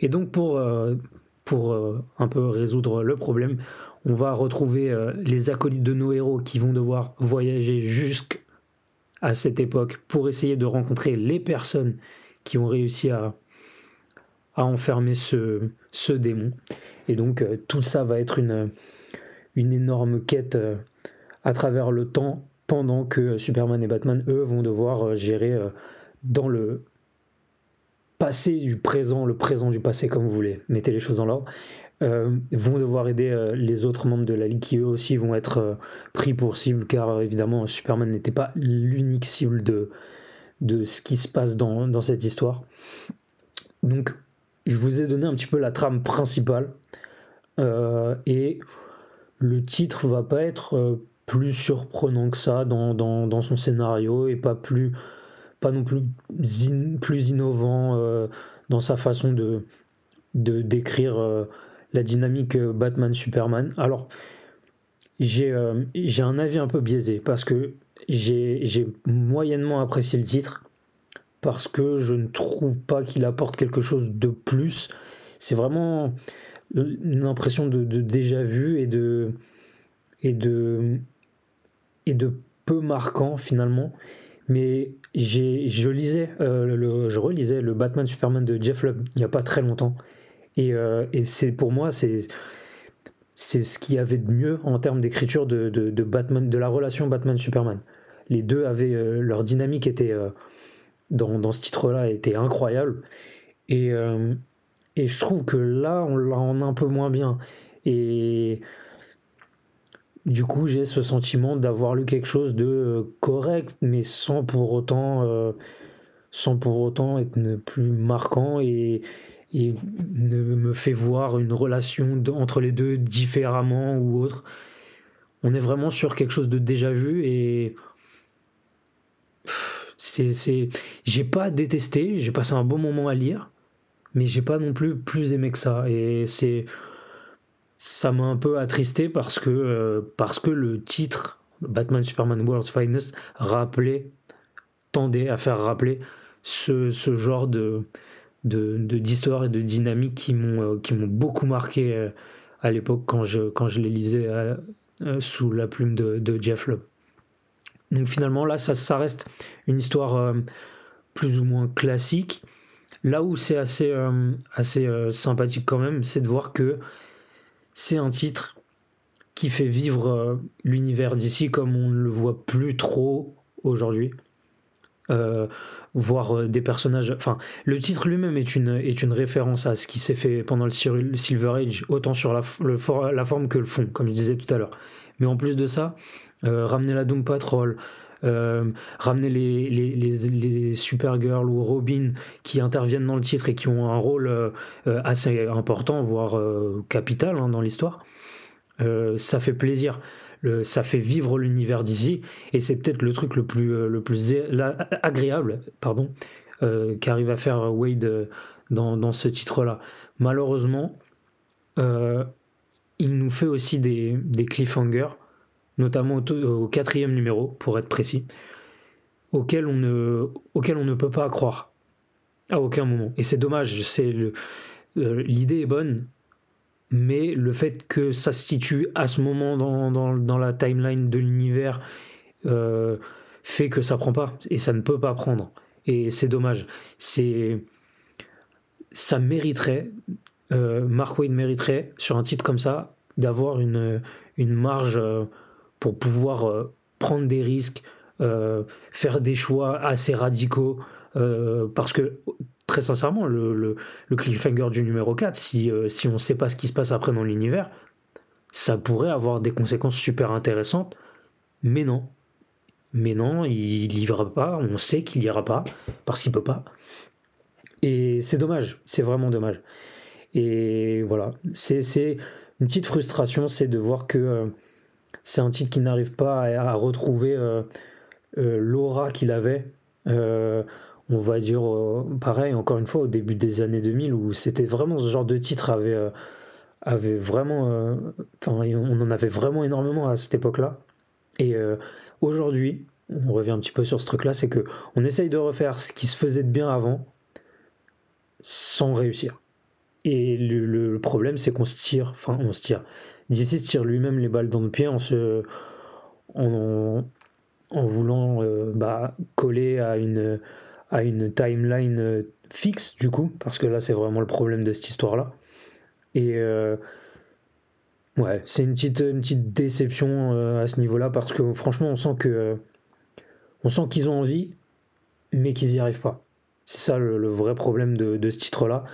Et donc pour, pour euh, un peu résoudre le problème. On va retrouver euh, les acolytes de nos héros qui vont devoir voyager jusqu'à cette époque pour essayer de rencontrer les personnes qui ont réussi à, enfermer ce, démon. Et donc euh, tout ça va être une énorme quête à travers le temps pendant que Superman et Batman, eux, vont devoir gérer dans le passé du présent, le présent du passé, comme vous voulez, mettez les choses dans l'ordre, euh, vont devoir aider euh, les autres membres de la Ligue qui eux aussi vont être euh, pris pour cible, car évidemment Superman n'était pas l'unique cible de, de ce qui se passe dans, dans, cette histoire. Donc je vous ai donné un petit peu la trame principale, et le titre va pas être plus surprenant que ça dans, dans, dans son scénario, et pas plus pas non plus plus innovant euh, dans sa façon de, décrire euh, la dynamique euh, Batman-Superman. Alors, j'ai j'ai un avis un peu biaisé parce que j'ai moyennement apprécié le titre parce que je ne trouve pas qu'il apporte quelque chose de plus. C'est vraiment une impression de, de, déjà vu et de, et de, et de peu marquant finalement mais je lisais, euh, le, je relisais le Batman Superman de Jeff Lubb il n'y a pas très longtemps. Et, euh, et c'est pour moi, c'est c'est ce qu'il y avait de mieux en termes d'écriture de, de, Batman, de la relation Batman-Superman. Les deux avaient euh, leur dynamique était dans, dans, ce titre-là était incroyable. Et, et je trouve que là, on l'a un peu moins bien. Et du coup, j'ai ce sentiment d'avoir lu quelque chose de euh, correct, mais sans pour autant euh, sans pour autant être plus marquant et, et ne me fait voir une relation entre les deux différemment ou autre. On est vraiment sur quelque chose de déjà vu et c'est c'est j'ai pas détesté, j'ai passé un bon moment à lire, mais j'ai pas non plus plus aimé que ça et c'est ça m'a un peu attristé parce que euh, parce que le titre Batman Superman World's Finest rappelait tendait à faire rappeler ce, ce genre de d'histoire de, et de dynamique qui m'ont euh, qui m'ont beaucoup marqué euh, à l'époque quand je quand je les lisais sous la plume de, de, Jeff Loeb. Donc finalement là ça, ça reste une histoire plus ou moins classique. Là où c'est assez assez sympathique quand même, c'est de voir que c'est un titre qui fait vivre l'univers d'ici comme on ne le voit plus trop aujourd'hui. Euh, voir euh, des personnages. Enfin, le titre lui-même est une, référence à ce qui s'est fait pendant le Silver Age, autant sur la, forme que le fond, comme je disais tout à l'heure. Mais en plus de ça, euh, ramener la Doom Patrol, ramener les, les, les, Supergirl ou Robin qui interviennent dans le titre et qui ont un rôle assez important, voire capital hein, dans l'histoire, ça fait plaisir. Ça fait vivre l'univers d'ici, et c'est peut-être le truc le plus, euh, le plus agréable pardon, euh, qu'arrive à faire Wade euh, dans, dans ce titre-là. Malheureusement, il nous fait aussi des cliffhangers, notamment au, quatrième numéro, pour être précis, auquel on ne, auquel on ne peut pas croire à aucun moment. Et c'est dommage, c'est l'idée est bonne, mais le fait que ça se situe à ce moment dans, dans, dans la timeline de l'univers euh, fait que ça prend pas et ça ne peut pas prendre et c'est dommage c'est ça mériterait euh, Mark Wade mériterait sur un titre comme ça d'avoir une, une marge euh, pour pouvoir euh, prendre des risques faire des choix assez radicaux parce que très sincèrement, le, le, cliffhanger du numéro 4, si, euh, si on ne sait pas ce qui se passe après dans l'univers, ça pourrait avoir des conséquences super intéressantes, mais non. Mais non, il ira pas, on sait qu'il ira pas, parce qu'il peut pas. Et c'est dommage, c'est vraiment dommage. Et voilà, c'est une petite frustration, c'est de voir que euh, c'est un titre qui n'arrive pas à, retrouver euh, l'aura qu'il avait on va dire, euh, pareil, encore une fois, au début des années 2000, où c'était vraiment ce genre de titre avait, euh, avait vraiment. Euh, enfin, on en avait vraiment énormément à cette époque-là. Et aujourd'hui, on revient un petit peu sur ce truc-là, c'est que on essaye de refaire ce qui se faisait de bien avant, sans réussir. Et le, problème, c'est qu'on se tire, enfin, on se tire. DC tire lui-même les balles dans le pied en se. en, en voulant bah, coller à une à une timeline euh, fixe du coup, parce que là c'est vraiment le problème de cette histoire-là. Et euh, ouais, c'est une petite, une petite déception euh, à ce niveau-là, parce que franchement on sent que on sent qu'ils ont envie, mais qu'ils n'y arrivent pas. C'est ça le, vrai problème de, de ce titre-là.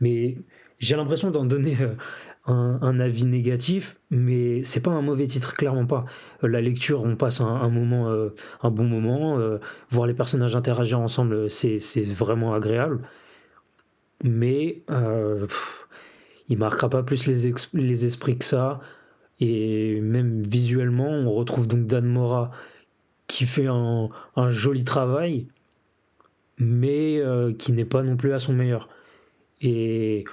Mais j'ai l'impression d'en donner un, avis négatif, mais c'est pas un mauvais titre, clairement pas. Euh, la lecture, on passe un, moment, euh, un bon moment. Euh, voir les personnages interagir ensemble, c'est vraiment agréable. Mais il marquera pas plus les, les, esprits que ça. Et même visuellement, on retrouve donc Dan Mora qui fait un joli travail, mais qui n'est pas non plus à son meilleur. Et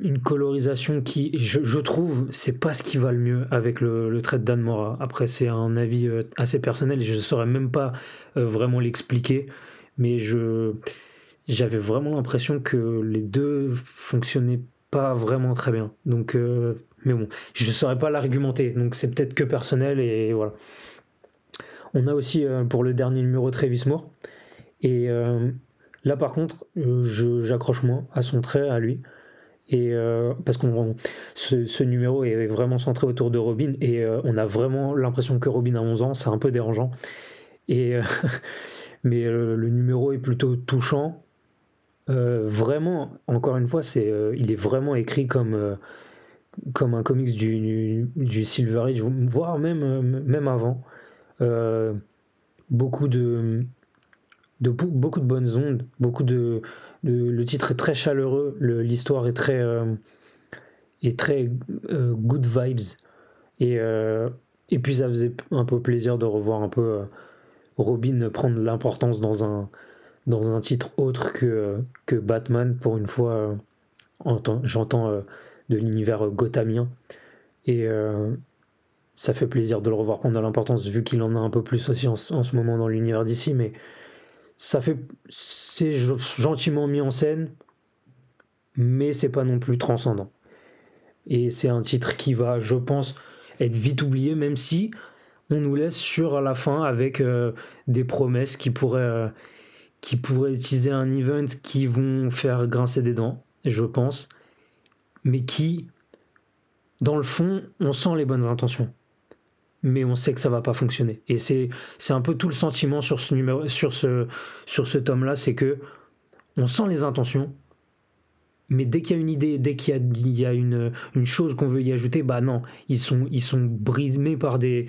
une colorisation qui, je, trouve, c'est pas ce qui va le mieux avec le, trait de Dan Mora. Après, c'est un avis euh, assez personnel, je ne saurais même pas euh, vraiment l'expliquer, mais je j'avais vraiment l'impression que les deux fonctionnaient pas vraiment très bien. Donc, euh, mais bon, je ne saurais pas l'argumenter, donc c'est peut-être que personnel et voilà. On a aussi pour le dernier numéro Travis Moore, et là par contre, j'accroche moins à son trait, à lui. Et euh, parce ce, ce, numéro est vraiment centré autour de Robin et euh, on a vraiment l'impression que Robin a 11 ans, c'est un peu dérangeant. Et, euh, mais le numéro est plutôt touchant. vraiment, encore une fois, c'est, il est vraiment écrit comme, comme un comics du, du, Silver Age, voire même, même avant. beaucoup de de beaucoup de bonnes ondes, beaucoup de, le titre est très chaleureux, l'histoire est très est très good vibes. Et et puis ça faisait un peu plaisir de revoir un peu Robin prendre l'importance dans un dans un titre autre que que Batman pour une fois j'entends de l'univers gothamien. Et ça fait plaisir de le revoir prendre de l'importance vu qu'il en a un peu plus aussi en, ce moment dans l'univers d'ici mais ça fait c'est gentiment mis en scène mais c'est pas non plus transcendant. Et c'est un titre qui va je pense être vite oublié même si on nous laisse sur la fin avec euh, des promesses qui pourraient euh, qui pourraient utiliser un event qui vont faire grincer des dents je pense mais qui dans le fond on sent les bonnes intentions mais on sait que ça va pas fonctionner. Et c'est, c'est un peu tout le sentiment sur ce, numéro, sur ce, sur ce tome-là, c'est que on sent les intentions, mais dès qu'il y a une idée, dès qu'il y a, il y a une, une chose qu'on veut y ajouter, bah non, ils sont, ils sont brimés par, des,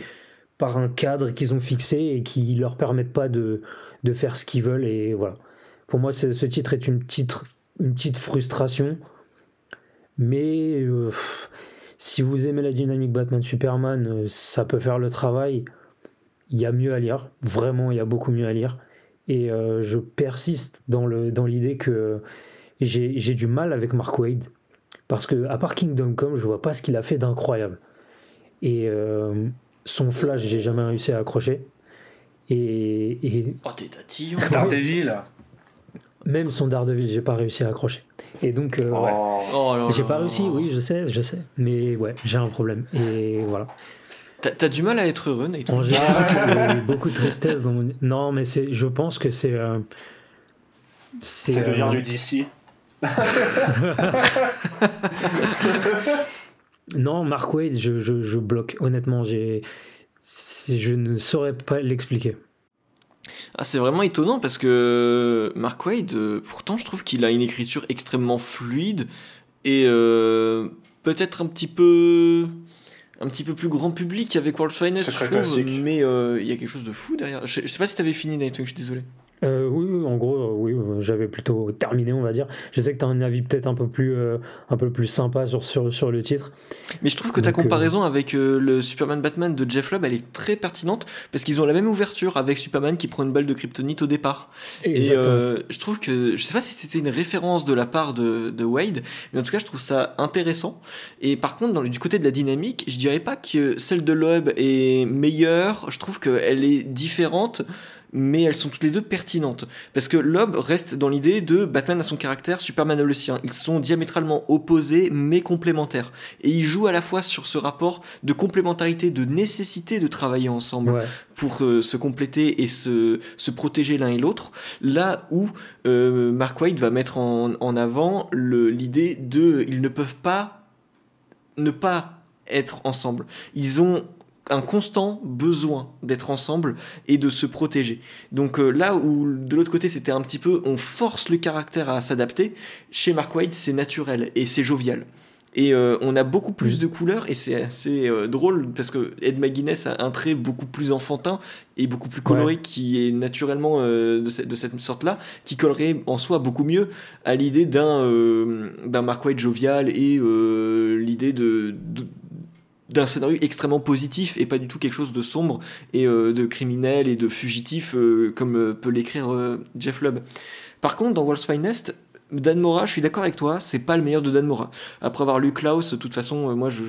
par un cadre qu'ils ont fixé et qui leur permettent pas de, de faire ce qu'ils veulent. Et voilà. Pour moi, ce titre est une petite, une petite frustration, mais euh, si vous aimez la dynamique Batman-Superman, euh, ça peut faire le travail. Il y a mieux à lire, vraiment, il y a beaucoup mieux à lire. Et euh, je persiste dans l'idée dans que j'ai du mal avec Mark Wade. Parce que, à part Kingdom Come, je vois pas ce qu'il a fait d'incroyable. Et euh, son flash, j'ai jamais réussi à accrocher. Et. et... Oh, t'es tatillon Daredevil Même son Daredevil, j'ai pas réussi à accrocher. Et donc, euh, oh. Oh j'ai pas réussi, oui, je sais, je sais. Mais ouais, j'ai un problème. Et voilà. T'as du mal à être heureux, Nathan En général, beaucoup de tristesse dans mon... Non, mais c'est, je pense que c'est. Euh, c'est de euh, du DC. non, Mark Wade, je, je, je bloque. Honnêtement, j'ai, je ne saurais pas l'expliquer. Ah, c'est vraiment étonnant parce que Mark Wade, euh, pourtant, je trouve qu'il a une écriture extrêmement fluide et euh, peut-être un petit peu un petit peu plus grand public avec World Finest, je trouve, mais euh, il y a quelque chose de fou derrière. Je, sais pas si t'avais fini, Nathan, je suis désolé. Euh, oui, en gros, euh, oui, euh, j'avais plutôt terminé, on va dire. Je sais que tu as un avis peut-être un peu plus, un peu plus sympa sur, sur, sur, le titre. Mais je trouve que ta comparaison avec le Superman Batman de Jeff Lubb, elle est très pertinente parce qu'ils ont la même ouverture avec Superman qui prend une balle de kryptonite au départ. Et je trouve que, je sais pas si c'était une référence de la part de, de, Wade, mais en tout cas, je trouve ça intéressant. Et par contre, dans du côté de la dynamique, je dirais pas que celle de Lubb est meilleure, je trouve qu'elle est différente mais elles sont toutes les deux pertinentes. Parce que Lob reste dans l'idée de Batman a son caractère, Superman a le sien. Ils sont diamétralement opposés, mais complémentaires. Et ils jouent à la fois sur ce rapport de complémentarité, de nécessité de travailler ensemble pour euh, se compléter et se, se protéger l'un et l'autre. Là où euh, Mark White va mettre en, en avant l'idée de ils ne peuvent pas ne pas être ensemble. Ils ont un constant besoin d'être ensemble et de se protéger. Donc euh, là où de l'autre côté c'était un petit peu on force le caractère à s'adapter, chez Mark White c'est naturel et c'est jovial. Et euh, on a beaucoup plus mm. de couleurs et c'est assez euh, drôle parce que Ed McGuinness a un trait beaucoup plus enfantin et beaucoup plus coloré qui est naturellement de, cette, de cette sorte-là, qui collerait en soi beaucoup mieux à l'idée d'un d'un Mark White jovial et l'idée de d'un scénario extrêmement positif et pas du tout quelque chose de sombre et euh, de criminel et de fugitif euh, comme euh, peut l'écrire Jeff Lubb. Par contre, dans World's Finest, Dan Mora, je suis d'accord avec toi, c'est pas le meilleur de Dan Mora. Après avoir lu Klaus, de toute façon, moi je.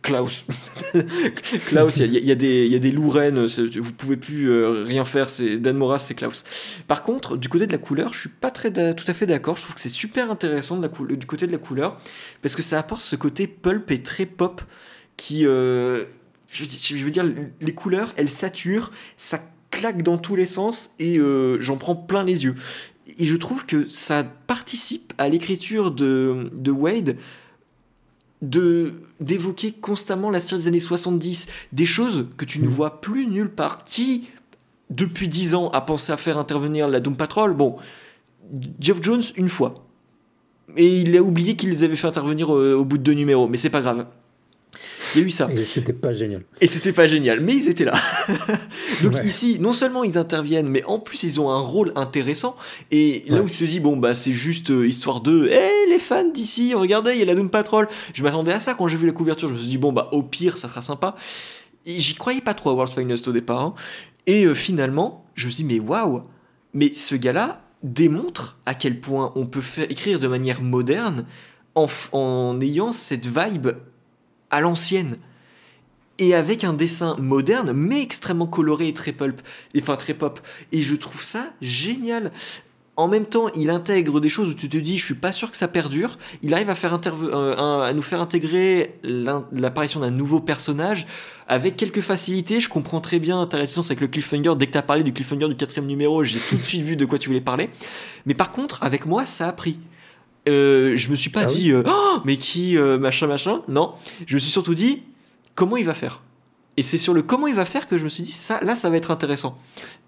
Klaus. Klaus, il y, a des, y a des lourennes, vous pouvez plus rien faire, c'est Dan Mora, c'est Klaus. Par contre, du côté de la couleur, je suis pas très tout à fait d'accord, je trouve que c'est super intéressant du côté de la couleur, parce que ça apporte ce côté pulp et très pop qui. je, je, veux dire, les couleurs, elles saturent, ça claque dans tous les sens et j'en prends plein les yeux et je trouve que ça participe à l'écriture de, de Wade de d'évoquer constamment la série des années 70, des choses que tu ne mm. vois plus nulle part. Qui, depuis 10 ans, a pensé à faire intervenir la Doom Patrol Bon, Jeff Jones, une fois. Et il a oublié qu'il les avait fait intervenir au, bout de deux numéros, mais c'est pas grave. Il y a eu ça. Et c'était pas génial. Et c'était pas génial, mais ils étaient là. Donc ici, non seulement ils interviennent, mais en plus ils ont un rôle intéressant. Et là où tu te dis, bon, bah c'est juste euh, histoire de, hé les fans d'ici, regardez, il y a la Doom Patrol. Je m'attendais à ça quand j'ai vu la couverture. Je me suis dit, bon, bah au pire, ça sera sympa. J'y croyais pas trop à World's Finest au départ. Hein. Et euh, finalement, je me suis dit, mais waouh, mais ce gars-là démontre à quel point on peut faire, écrire de manière moderne en, en ayant cette vibe à l'ancienne et avec un dessin moderne mais extrêmement coloré et très pulp enfin très pop et je trouve ça génial en même temps, il intègre des choses où tu te dis, je suis pas sûr que ça perdure. Il arrive à, faire euh, à nous faire intégrer l'apparition d'un nouveau personnage avec quelques facilités. Je comprends très bien ta réticence avec le cliffhanger. Dès que tu as parlé du cliffhanger du quatrième numéro, j'ai tout de suite vu de quoi tu voulais parler. Mais par contre, avec moi, ça a pris. Euh, je me suis pas ah dit, euh, oh, mais qui, machin, machin. Non, je me suis surtout dit, comment il va faire? Et c'est sur le comment il va faire que je me suis dit, ça, là, ça va être intéressant.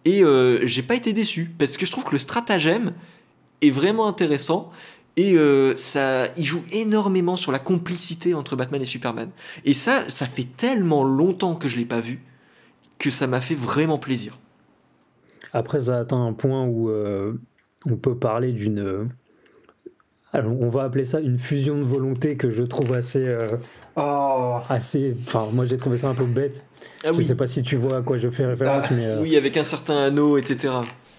Et euh, j'ai pas été déçu, parce que je trouve que le stratagème est vraiment intéressant. Et euh, ça, il joue énormément sur la complicité entre Batman et Superman. Et ça, ça fait tellement longtemps que je l'ai pas vu que ça m'a fait vraiment plaisir. Après, ça atteint un point où euh, on peut parler d'une. On va appeler ça une fusion de volonté que je trouve assez Oh. Assez. Enfin, moi j'ai trouvé ça un peu bête. Ah, je sais pas si tu vois à quoi je fais référence, ah, mais. Euh, oui, avec un certain anneau, etc.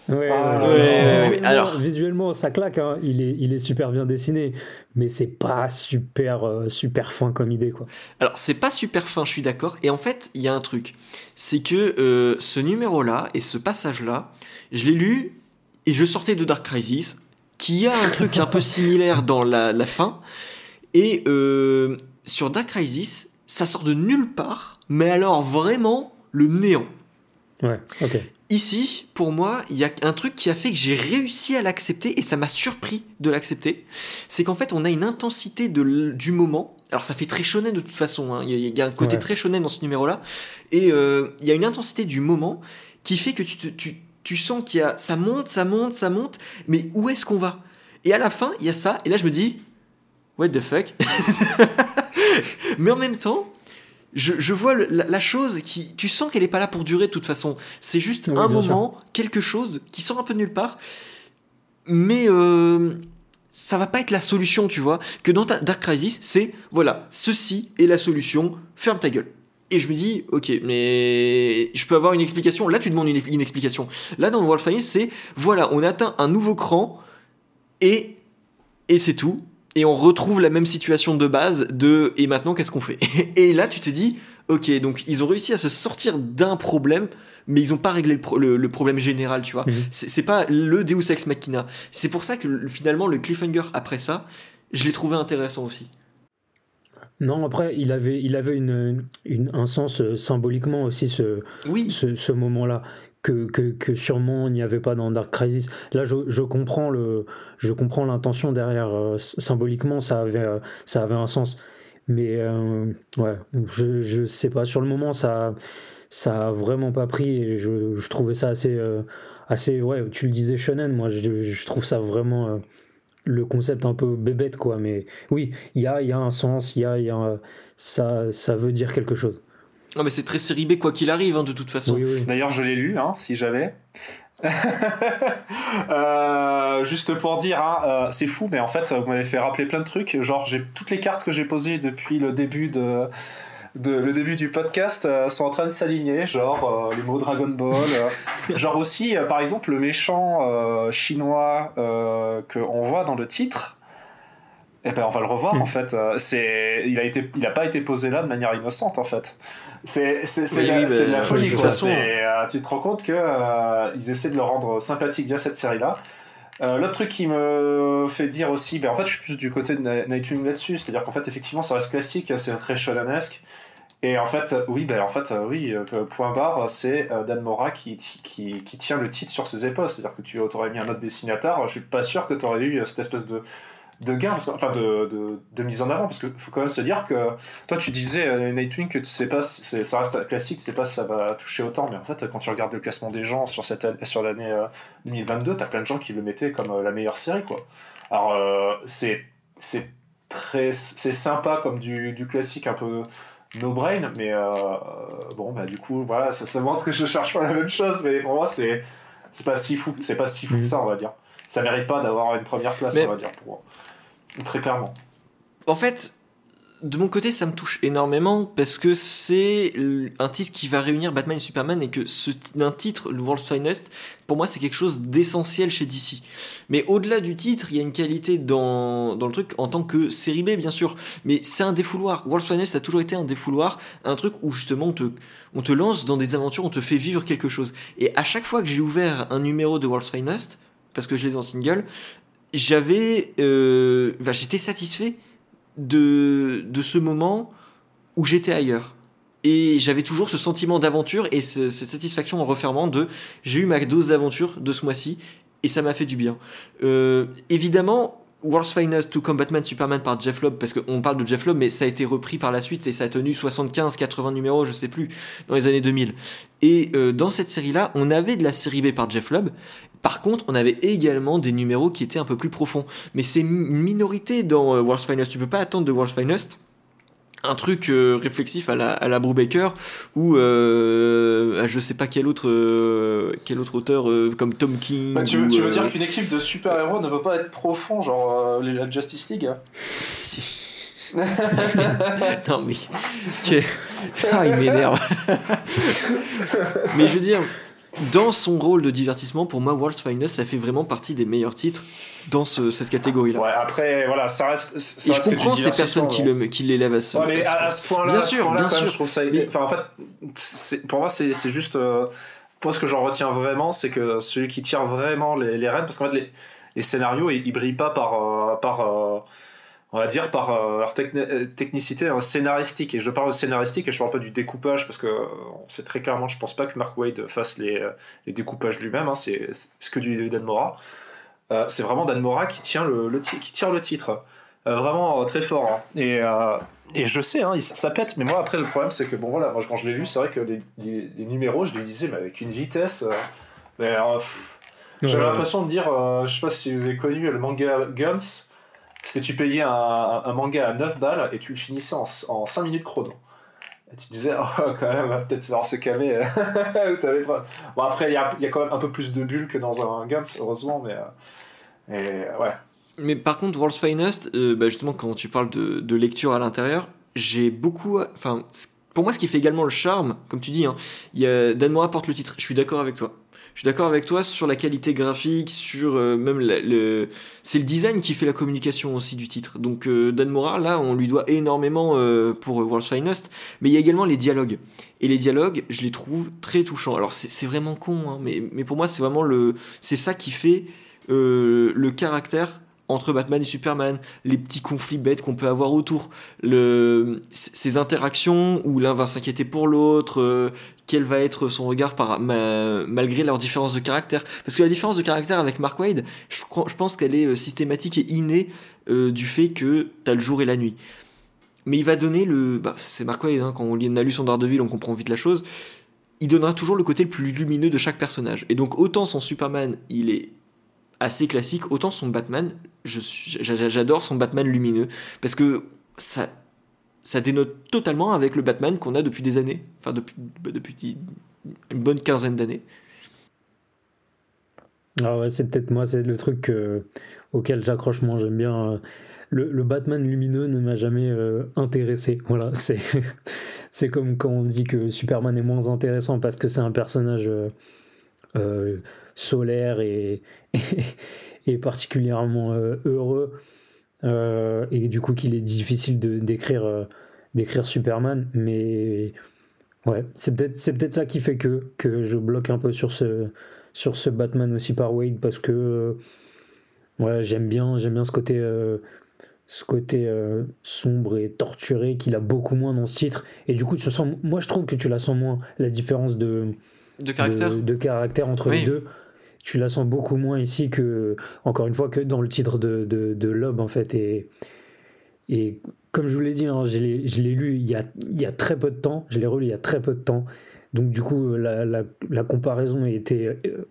Ouais, ah, ouais, alors visuellement ça claque, hein. il, est, il est super bien dessiné, mais c'est pas super euh, super fin comme idée quoi. Alors c'est pas super fin, je suis d'accord. Et en fait il y a un truc, c'est que euh, ce numéro là et ce passage là, je l'ai lu et je sortais de Dark Crisis, qui a un truc un peu similaire dans la, la fin. Et sur Dark Crisis, ça sort de nulle part, mais alors vraiment le néant. Ouais, ok. Ici, pour moi, il y a un truc qui a fait que j'ai réussi à l'accepter et ça m'a surpris de l'accepter. C'est qu'en fait, on a une intensité de, du moment. Alors, ça fait très shonen de toute façon. Hein. Il, y a, un côté très shonen dans ce numéro-là. Et euh, il y a une intensité du moment qui fait que tu, tu, tu sens qu'il y a. Ça monte, ça monte, ça monte. Mais où est-ce qu'on va? Et à la fin, il y a ça. Et là, je me dis. What the fuck? Mais en même temps, je, vois la, chose qui. Tu sens qu'elle n'est pas là pour durer de toute façon. C'est juste un moment, quelque chose qui sort un peu de nulle part. Mais euh, ça va pas être la solution, tu vois. Que dans Dark Crisis, c'est voilà, ceci est la solution, ferme ta gueule. Et je me dis, ok, mais je peux avoir une explication. Là, tu demandes une, explication. Là, dans World Finance, c'est voilà, on atteint un nouveau cran et, et c'est tout et on retrouve la même situation de base de et maintenant qu'est-ce qu'on fait? Et là tu te dis ok donc ils ont réussi à se sortir d'un problème mais ils n'ont pas réglé le, problème général tu vois mhm. c'est pas le Deus Ex Machina c'est pour ça que finalement le cliffhanger après ça je l'ai trouvé intéressant aussi non, après, il avait, il avait une, un sens euh, symboliquement aussi, ce, oui. ce, ce moment-là que, que, que, sûrement il n'y avait pas dans Dark Crisis. Là, je, je comprends le, je comprends l'intention derrière. Euh, symboliquement, ça avait, euh, ça avait un sens. Mais ouais, je, je sais pas. Sur le moment, ça, ça a vraiment pas pris et je, je trouvais ça assez, assez. Ouais, tu le disais, shonen. Moi, je, je trouve ça vraiment le concept un peu bébête, quoi. Mais oui, il y a, y a un sens. Il y a, y a ça, ça veut dire quelque chose. Non, mais c'est très série B quoi qu'il arrive, hein, de toute façon. D'ailleurs, je l'ai lu, hein, si j'avais. Euh, juste pour dire, hein, euh, c'est fou, mais en fait, vous m'avez fait rappeler plein de trucs. Genre, j'ai toutes les cartes que j'ai posées depuis le début de, le début du podcast euh, sont en train de s'aligner, genre les mots Dragon Ball, genre aussi, par exemple, le méchant chinois qu'on voit dans le titre. Eh ben, on va le revoir hmm. en fait. C'est, il a été, il a pas été posé là de manière innocente en fait. C'est la, de la folie. Quoi. Euh, tu te rends compte qu'ils euh, essaient de le rendre sympathique via cette série-là. Euh, L'autre truc qui me fait dire aussi, ben, en fait, je suis plus du côté de Nightwing là-dessus, c'est-à-dire qu'en fait, effectivement, ça reste classique, c'est très shonenesque. Et en fait, oui, ben, en fait, oui, point barre, c'est Dan Mora qui, qui, qui, tient le titre sur ses épaules. C'est-à-dire que tu aurais mis un autre dessinateur, je suis pas sûr que tu aurais eu cette espèce de de gain, enfin de, de, de, mise en avant, parce qu'il faut quand même se dire que toi tu disais euh, Nightwing que tu sais pas, ça reste classique, tu sais pas si ça va toucher autant, mais en fait quand tu regardes le classement des gens sur, cette, sur l'année 2022, tu as plein de gens qui le mettaient comme euh, la meilleure série quoi. Alors euh, c'est c'est très c'est sympa comme du, du, classique un peu no brain, mais bon, bah, du coup, voilà, ça, ça montre que je cherche pas la même chose, mais pour moi, c'est c'est pas si fou, c'est pas si fou que ça, on va dire. Ça mérite pas d'avoir une première place, on va dire, pour très clairement. En fait, de mon côté, ça me touche énormément parce que c'est un titre qui va réunir Batman et Superman et que ce, un titre, le World's Finest, pour moi, c'est quelque chose d'essentiel chez DC. Mais au-delà du titre, il y a une qualité dans, dans le truc en tant que série B, bien sûr. Mais c'est un défouloir. World's Finest a toujours été un défouloir, un truc où justement on te, on te lance dans des aventures, on te fait vivre quelque chose. Et à chaque fois que j'ai ouvert un numéro de World's Finest, parce que je les en single, j'avais, euh, j'étais satisfait de, de ce moment où j'étais ailleurs. Et j'avais toujours ce sentiment d'aventure et cette satisfaction en refermant de j'ai eu ma dose d'aventure de ce mois-ci et ça m'a fait du bien. Euh, évidemment, World's Finest to Combatman Superman par Jeff Lobb, parce qu'on parle de Jeff Lobb, mais ça a été repris par la suite et ça a tenu 75-80 numéros, je sais plus, dans les années 2000. Et euh, dans cette série-là, on avait de la série B par Jeff Lobb, par contre, on avait également des numéros qui étaient un peu plus profonds. Mais c'est une minorité dans euh, World's Finest. Tu peux pas attendre de World's Finest un truc euh, réflexif à la, à la Brubaker ou euh, je sais pas quel autre euh, quel autre auteur comme Tom King bah, tu, veux, tu veux dire qu'une équipe de super héros ne veut pas être profond genre la Justice League si. non mais ah, il m'énerve mais je veux dire dans son rôle de divertissement, pour moi, World's Finest, ça fait vraiment partie des meilleurs titres dans cette catégorie-là. Ouais, après, voilà, ça reste. Ça je comprends ces personnes qui, le, qui l'élèvent à ce, ouais, mais à, ce point-là, bien sûr, bien sûr. je trouve ça. Enfin, en fait, pour moi, c'est juste. Euh, pour ce que j'en retiens vraiment, c'est que celui qui tire vraiment les, les rênes, parce qu'en fait, les, les, scénarios, ils, ils brillent pas par. Euh, par euh, on va dire par euh, leur euh, technicité hein, scénaristique. Et je parle de scénaristique et je parle pas du découpage parce que euh, on sait très clairement, je pense pas que Mark Wade fasse les, les découpages lui-même, hein, c'est que du Dan Mora. c'est vraiment Dan Mora qui, tient le, qui tire le titre. vraiment très fort. Hein. Et, et je sais, hein, ça, pète, mais moi après le problème c'est que bon voilà, moi, quand je l'ai lu, c'est vrai que les, les, numéros, je les lisais mais avec une vitesse. mais j'avais l'impression de dire, je sais pas si vous avez connu le manga Guns c'était tu payais un, manga à 9 balles et tu le finissais en, en 5 minutes chrono. Et tu disais, oh, quand même, peut-être falloir se calmer. bon, après, il y a, quand même un peu plus de bulles que dans un Guns, heureusement, mais. Euh, ouais. Mais par contre, World's Finest, euh, bah justement, quand tu parles de, lecture à l'intérieur, j'ai beaucoup. Enfin, pour moi, ce qui fait également le charme, comme tu dis, hein, y Dan Mora porte le titre, je suis d'accord avec toi je suis d'accord avec toi sur la qualité graphique, sur euh, même le. C'est le design qui fait la communication aussi du titre. Donc euh, Dan Mora, là, on lui doit énormément euh, pour World's Finest, mais il y a également les dialogues. Et les dialogues, je les trouve très touchants. Alors c'est vraiment con, hein, mais, mais pour moi, c'est vraiment le. C'est ça qui fait le caractère entre Batman et Superman, les petits conflits bêtes qu'on peut avoir autour, le, ces interactions où l'un va s'inquiéter pour l'autre, euh, quel va être son regard par, malgré leur différence de caractère. Parce que la différence de caractère avec Mark Wade, je, pense qu'elle est euh, systématique et innée euh, du fait que tu as le jour et la nuit. Mais il va donner le. Bah, c'est Mark Wade, hein, quand on a lu son Daredevil, on comprend vite la chose. Il donnera toujours le côté le plus lumineux de chaque personnage. Et donc, autant son Superman, il est assez classique, autant son Batman, j'adore son Batman lumineux, parce que ça, ça dénote totalement avec le Batman qu'on a depuis des années, enfin depuis, bah, depuis une bonne quinzaine d'années. Ah ouais, c'est peut-être moi, c'est le truc euh, auquel j'accroche moins. J'aime bien. Euh, le, Batman lumineux ne m'a jamais euh, intéressé. Voilà, c'est c'est comme quand on dit que Superman est moins intéressant parce que c'est un personnage solaire et, et, particulièrement euh, heureux. Euh, et du coup qu'il est difficile de d'écrire euh, d'écrire Superman mais ouais c'est peut-être c'est peut-être ça qui fait que que je bloque un peu sur ce sur ce Batman aussi par Wade parce que ouais j'aime bien j'aime bien ce côté ce côté sombre et torturé qu'il a beaucoup moins dans ce titre et du coup tu sens moi je trouve que tu la sens moins la différence de de caractère de, caractère entre les deux tu la sens beaucoup moins ici que, encore une fois, que dans le titre de, de, de Lob, en fait. Et, et comme je vous l'ai dit, hein, je l'ai lu il y, a, il y a très peu de temps, je l'ai relu il y a très peu de temps. Donc, du coup, la, la, la comparaison était euh,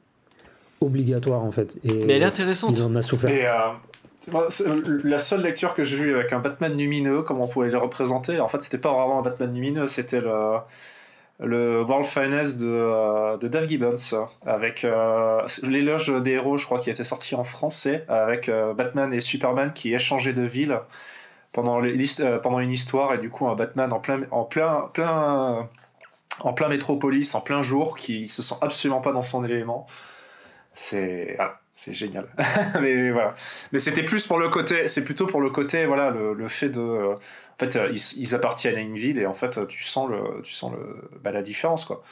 obligatoire, en fait. Et Mais elle est intéressante. Il en a souffert. Et, euh, La seule lecture que j'ai vue avec un Batman lumineux, comme on pouvait le représenter, en fait, c'était pas vraiment un Batman lumineux, c'était le, le World Finest de, de Dave Gibbons, avec l'éloge des héros, je crois, qui était sorti en français, avec Batman et Superman qui échangeaient de ville pendant, une histoire, et du coup, un Batman en plein, en plein, plein en plein métropolis, en plein jour, qui se sent absolument pas dans son élément. C'est ah, c'est génial. mais voilà. Mais c'était plus pour le côté, c'est plutôt pour le côté, voilà, le, fait de, en fait, euh, ils, appartiennent à une ville et en fait, tu sens le, tu sens le, bah, la différence quoi.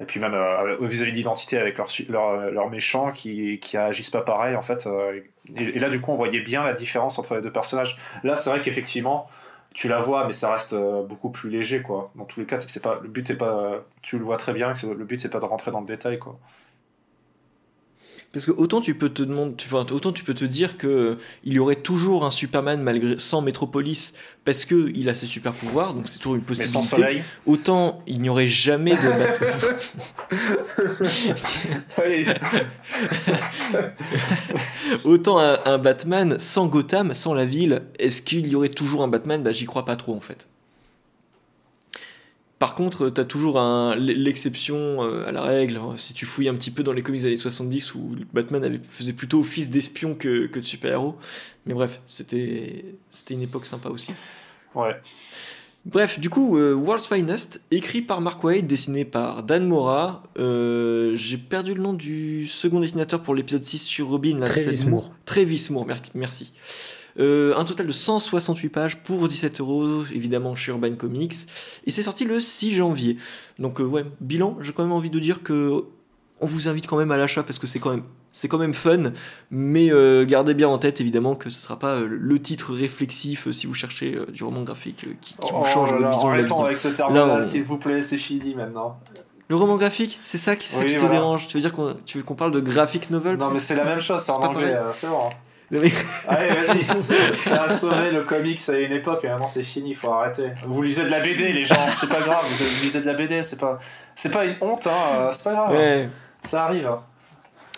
Et puis même euh, vis-à-vis de l'identité avec leurs leur, leur méchants qui, qui agissent pas pareil en fait. Euh, et, là du coup on voyait bien la différence entre les deux personnages. Là c'est vrai qu'effectivement tu la vois, mais ça reste euh, beaucoup plus léger, quoi. Dans tous les cas, c'est pas, le but est pas, tu le vois très bien, le but c'est pas de rentrer dans le détail, quoi. Parce que autant tu peux te demander, autant tu peux te dire que euh, il y aurait toujours un Superman malgré sans Metropolis parce que il a ses super pouvoirs, donc c'est toujours une possibilité. Mais sans soleil. Autant il n'y aurait jamais de autant un, Batman sans Gotham, sans la ville, est-ce qu'il y aurait toujours un Batman? Bah j'y crois pas trop en fait. Par contre, tu as toujours l'exception euh, à la règle. Si tu fouilles un petit peu dans les comics des années 70 où Batman avait, faisait plutôt office d'espion que, de super-héros. Mais bref, c'était une époque sympa aussi. Ouais. Bref, du coup, euh, World's Finest, écrit par Mark Waid, dessiné par Dan Mora. Euh, j'ai perdu le nom du second dessinateur pour l'épisode 6 sur Robin. Travis Moore. Travis Moore, merci. Euh, un total de 168 pages pour 17 euros, évidemment chez Urban Comics. Et c'est sorti le 6 janvier. Donc, euh, ouais, bilan, j'ai quand même envie de dire que on vous invite quand même à l'achat parce que c'est quand même c'est quand même fun, mais euh, gardez bien en tête évidemment que ce sera pas le titre réflexif si vous cherchez du roman graphique qui, vous oh change votre vision de la vie. avec ce terme-là, s'il vous plaît, c'est fini maintenant. Le roman graphique, c'est ça qui, te dérange Tu veux dire qu'on qu'on parle de graphic novel Non, mais c'est la même chose, c'est en anglais, c'est bon. Allez, vas-y, ça a sauvé le comics à une époque, maintenant c'est fini, il faut arrêter. Vous lisez de la BD, les gens, c'est pas grave, vous lisez de la BD, c'est pas, c'est pas une honte, hein, c'est pas grave. Ça arrive. Hein.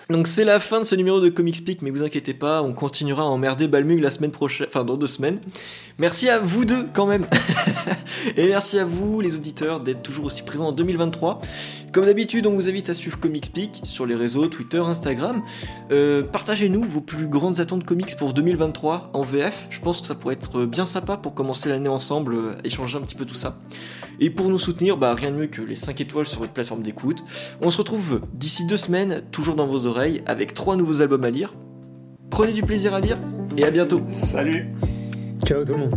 Donc c'est la fin de ce numéro de Comics Peak, mais vous inquiétez pas, on continuera à emmerder Balmung la semaine prochaine, enfin dans deux semaines. Merci à vous deux quand même. Et merci à vous les auditeurs d'être toujours aussi présents en 2023. Comme d'habitude, on vous invite à suivre Comics Peak sur les réseaux Twitter, Instagram. Euh, partagez-nous vos plus grandes attentes comics pour 2023 en VF. Je pense que ça pourrait être bien sympa pour commencer l'année ensemble, euh, échanger un petit peu tout ça. Et pour nous soutenir, bah, rien de mieux que les 5 étoiles sur votre plateforme d'écoute. On se retrouve d'ici deux semaines, toujours dans vos oreilles, avec trois nouveaux albums à lire. Prenez du plaisir à lire et à bientôt. Salut Ciao tout le monde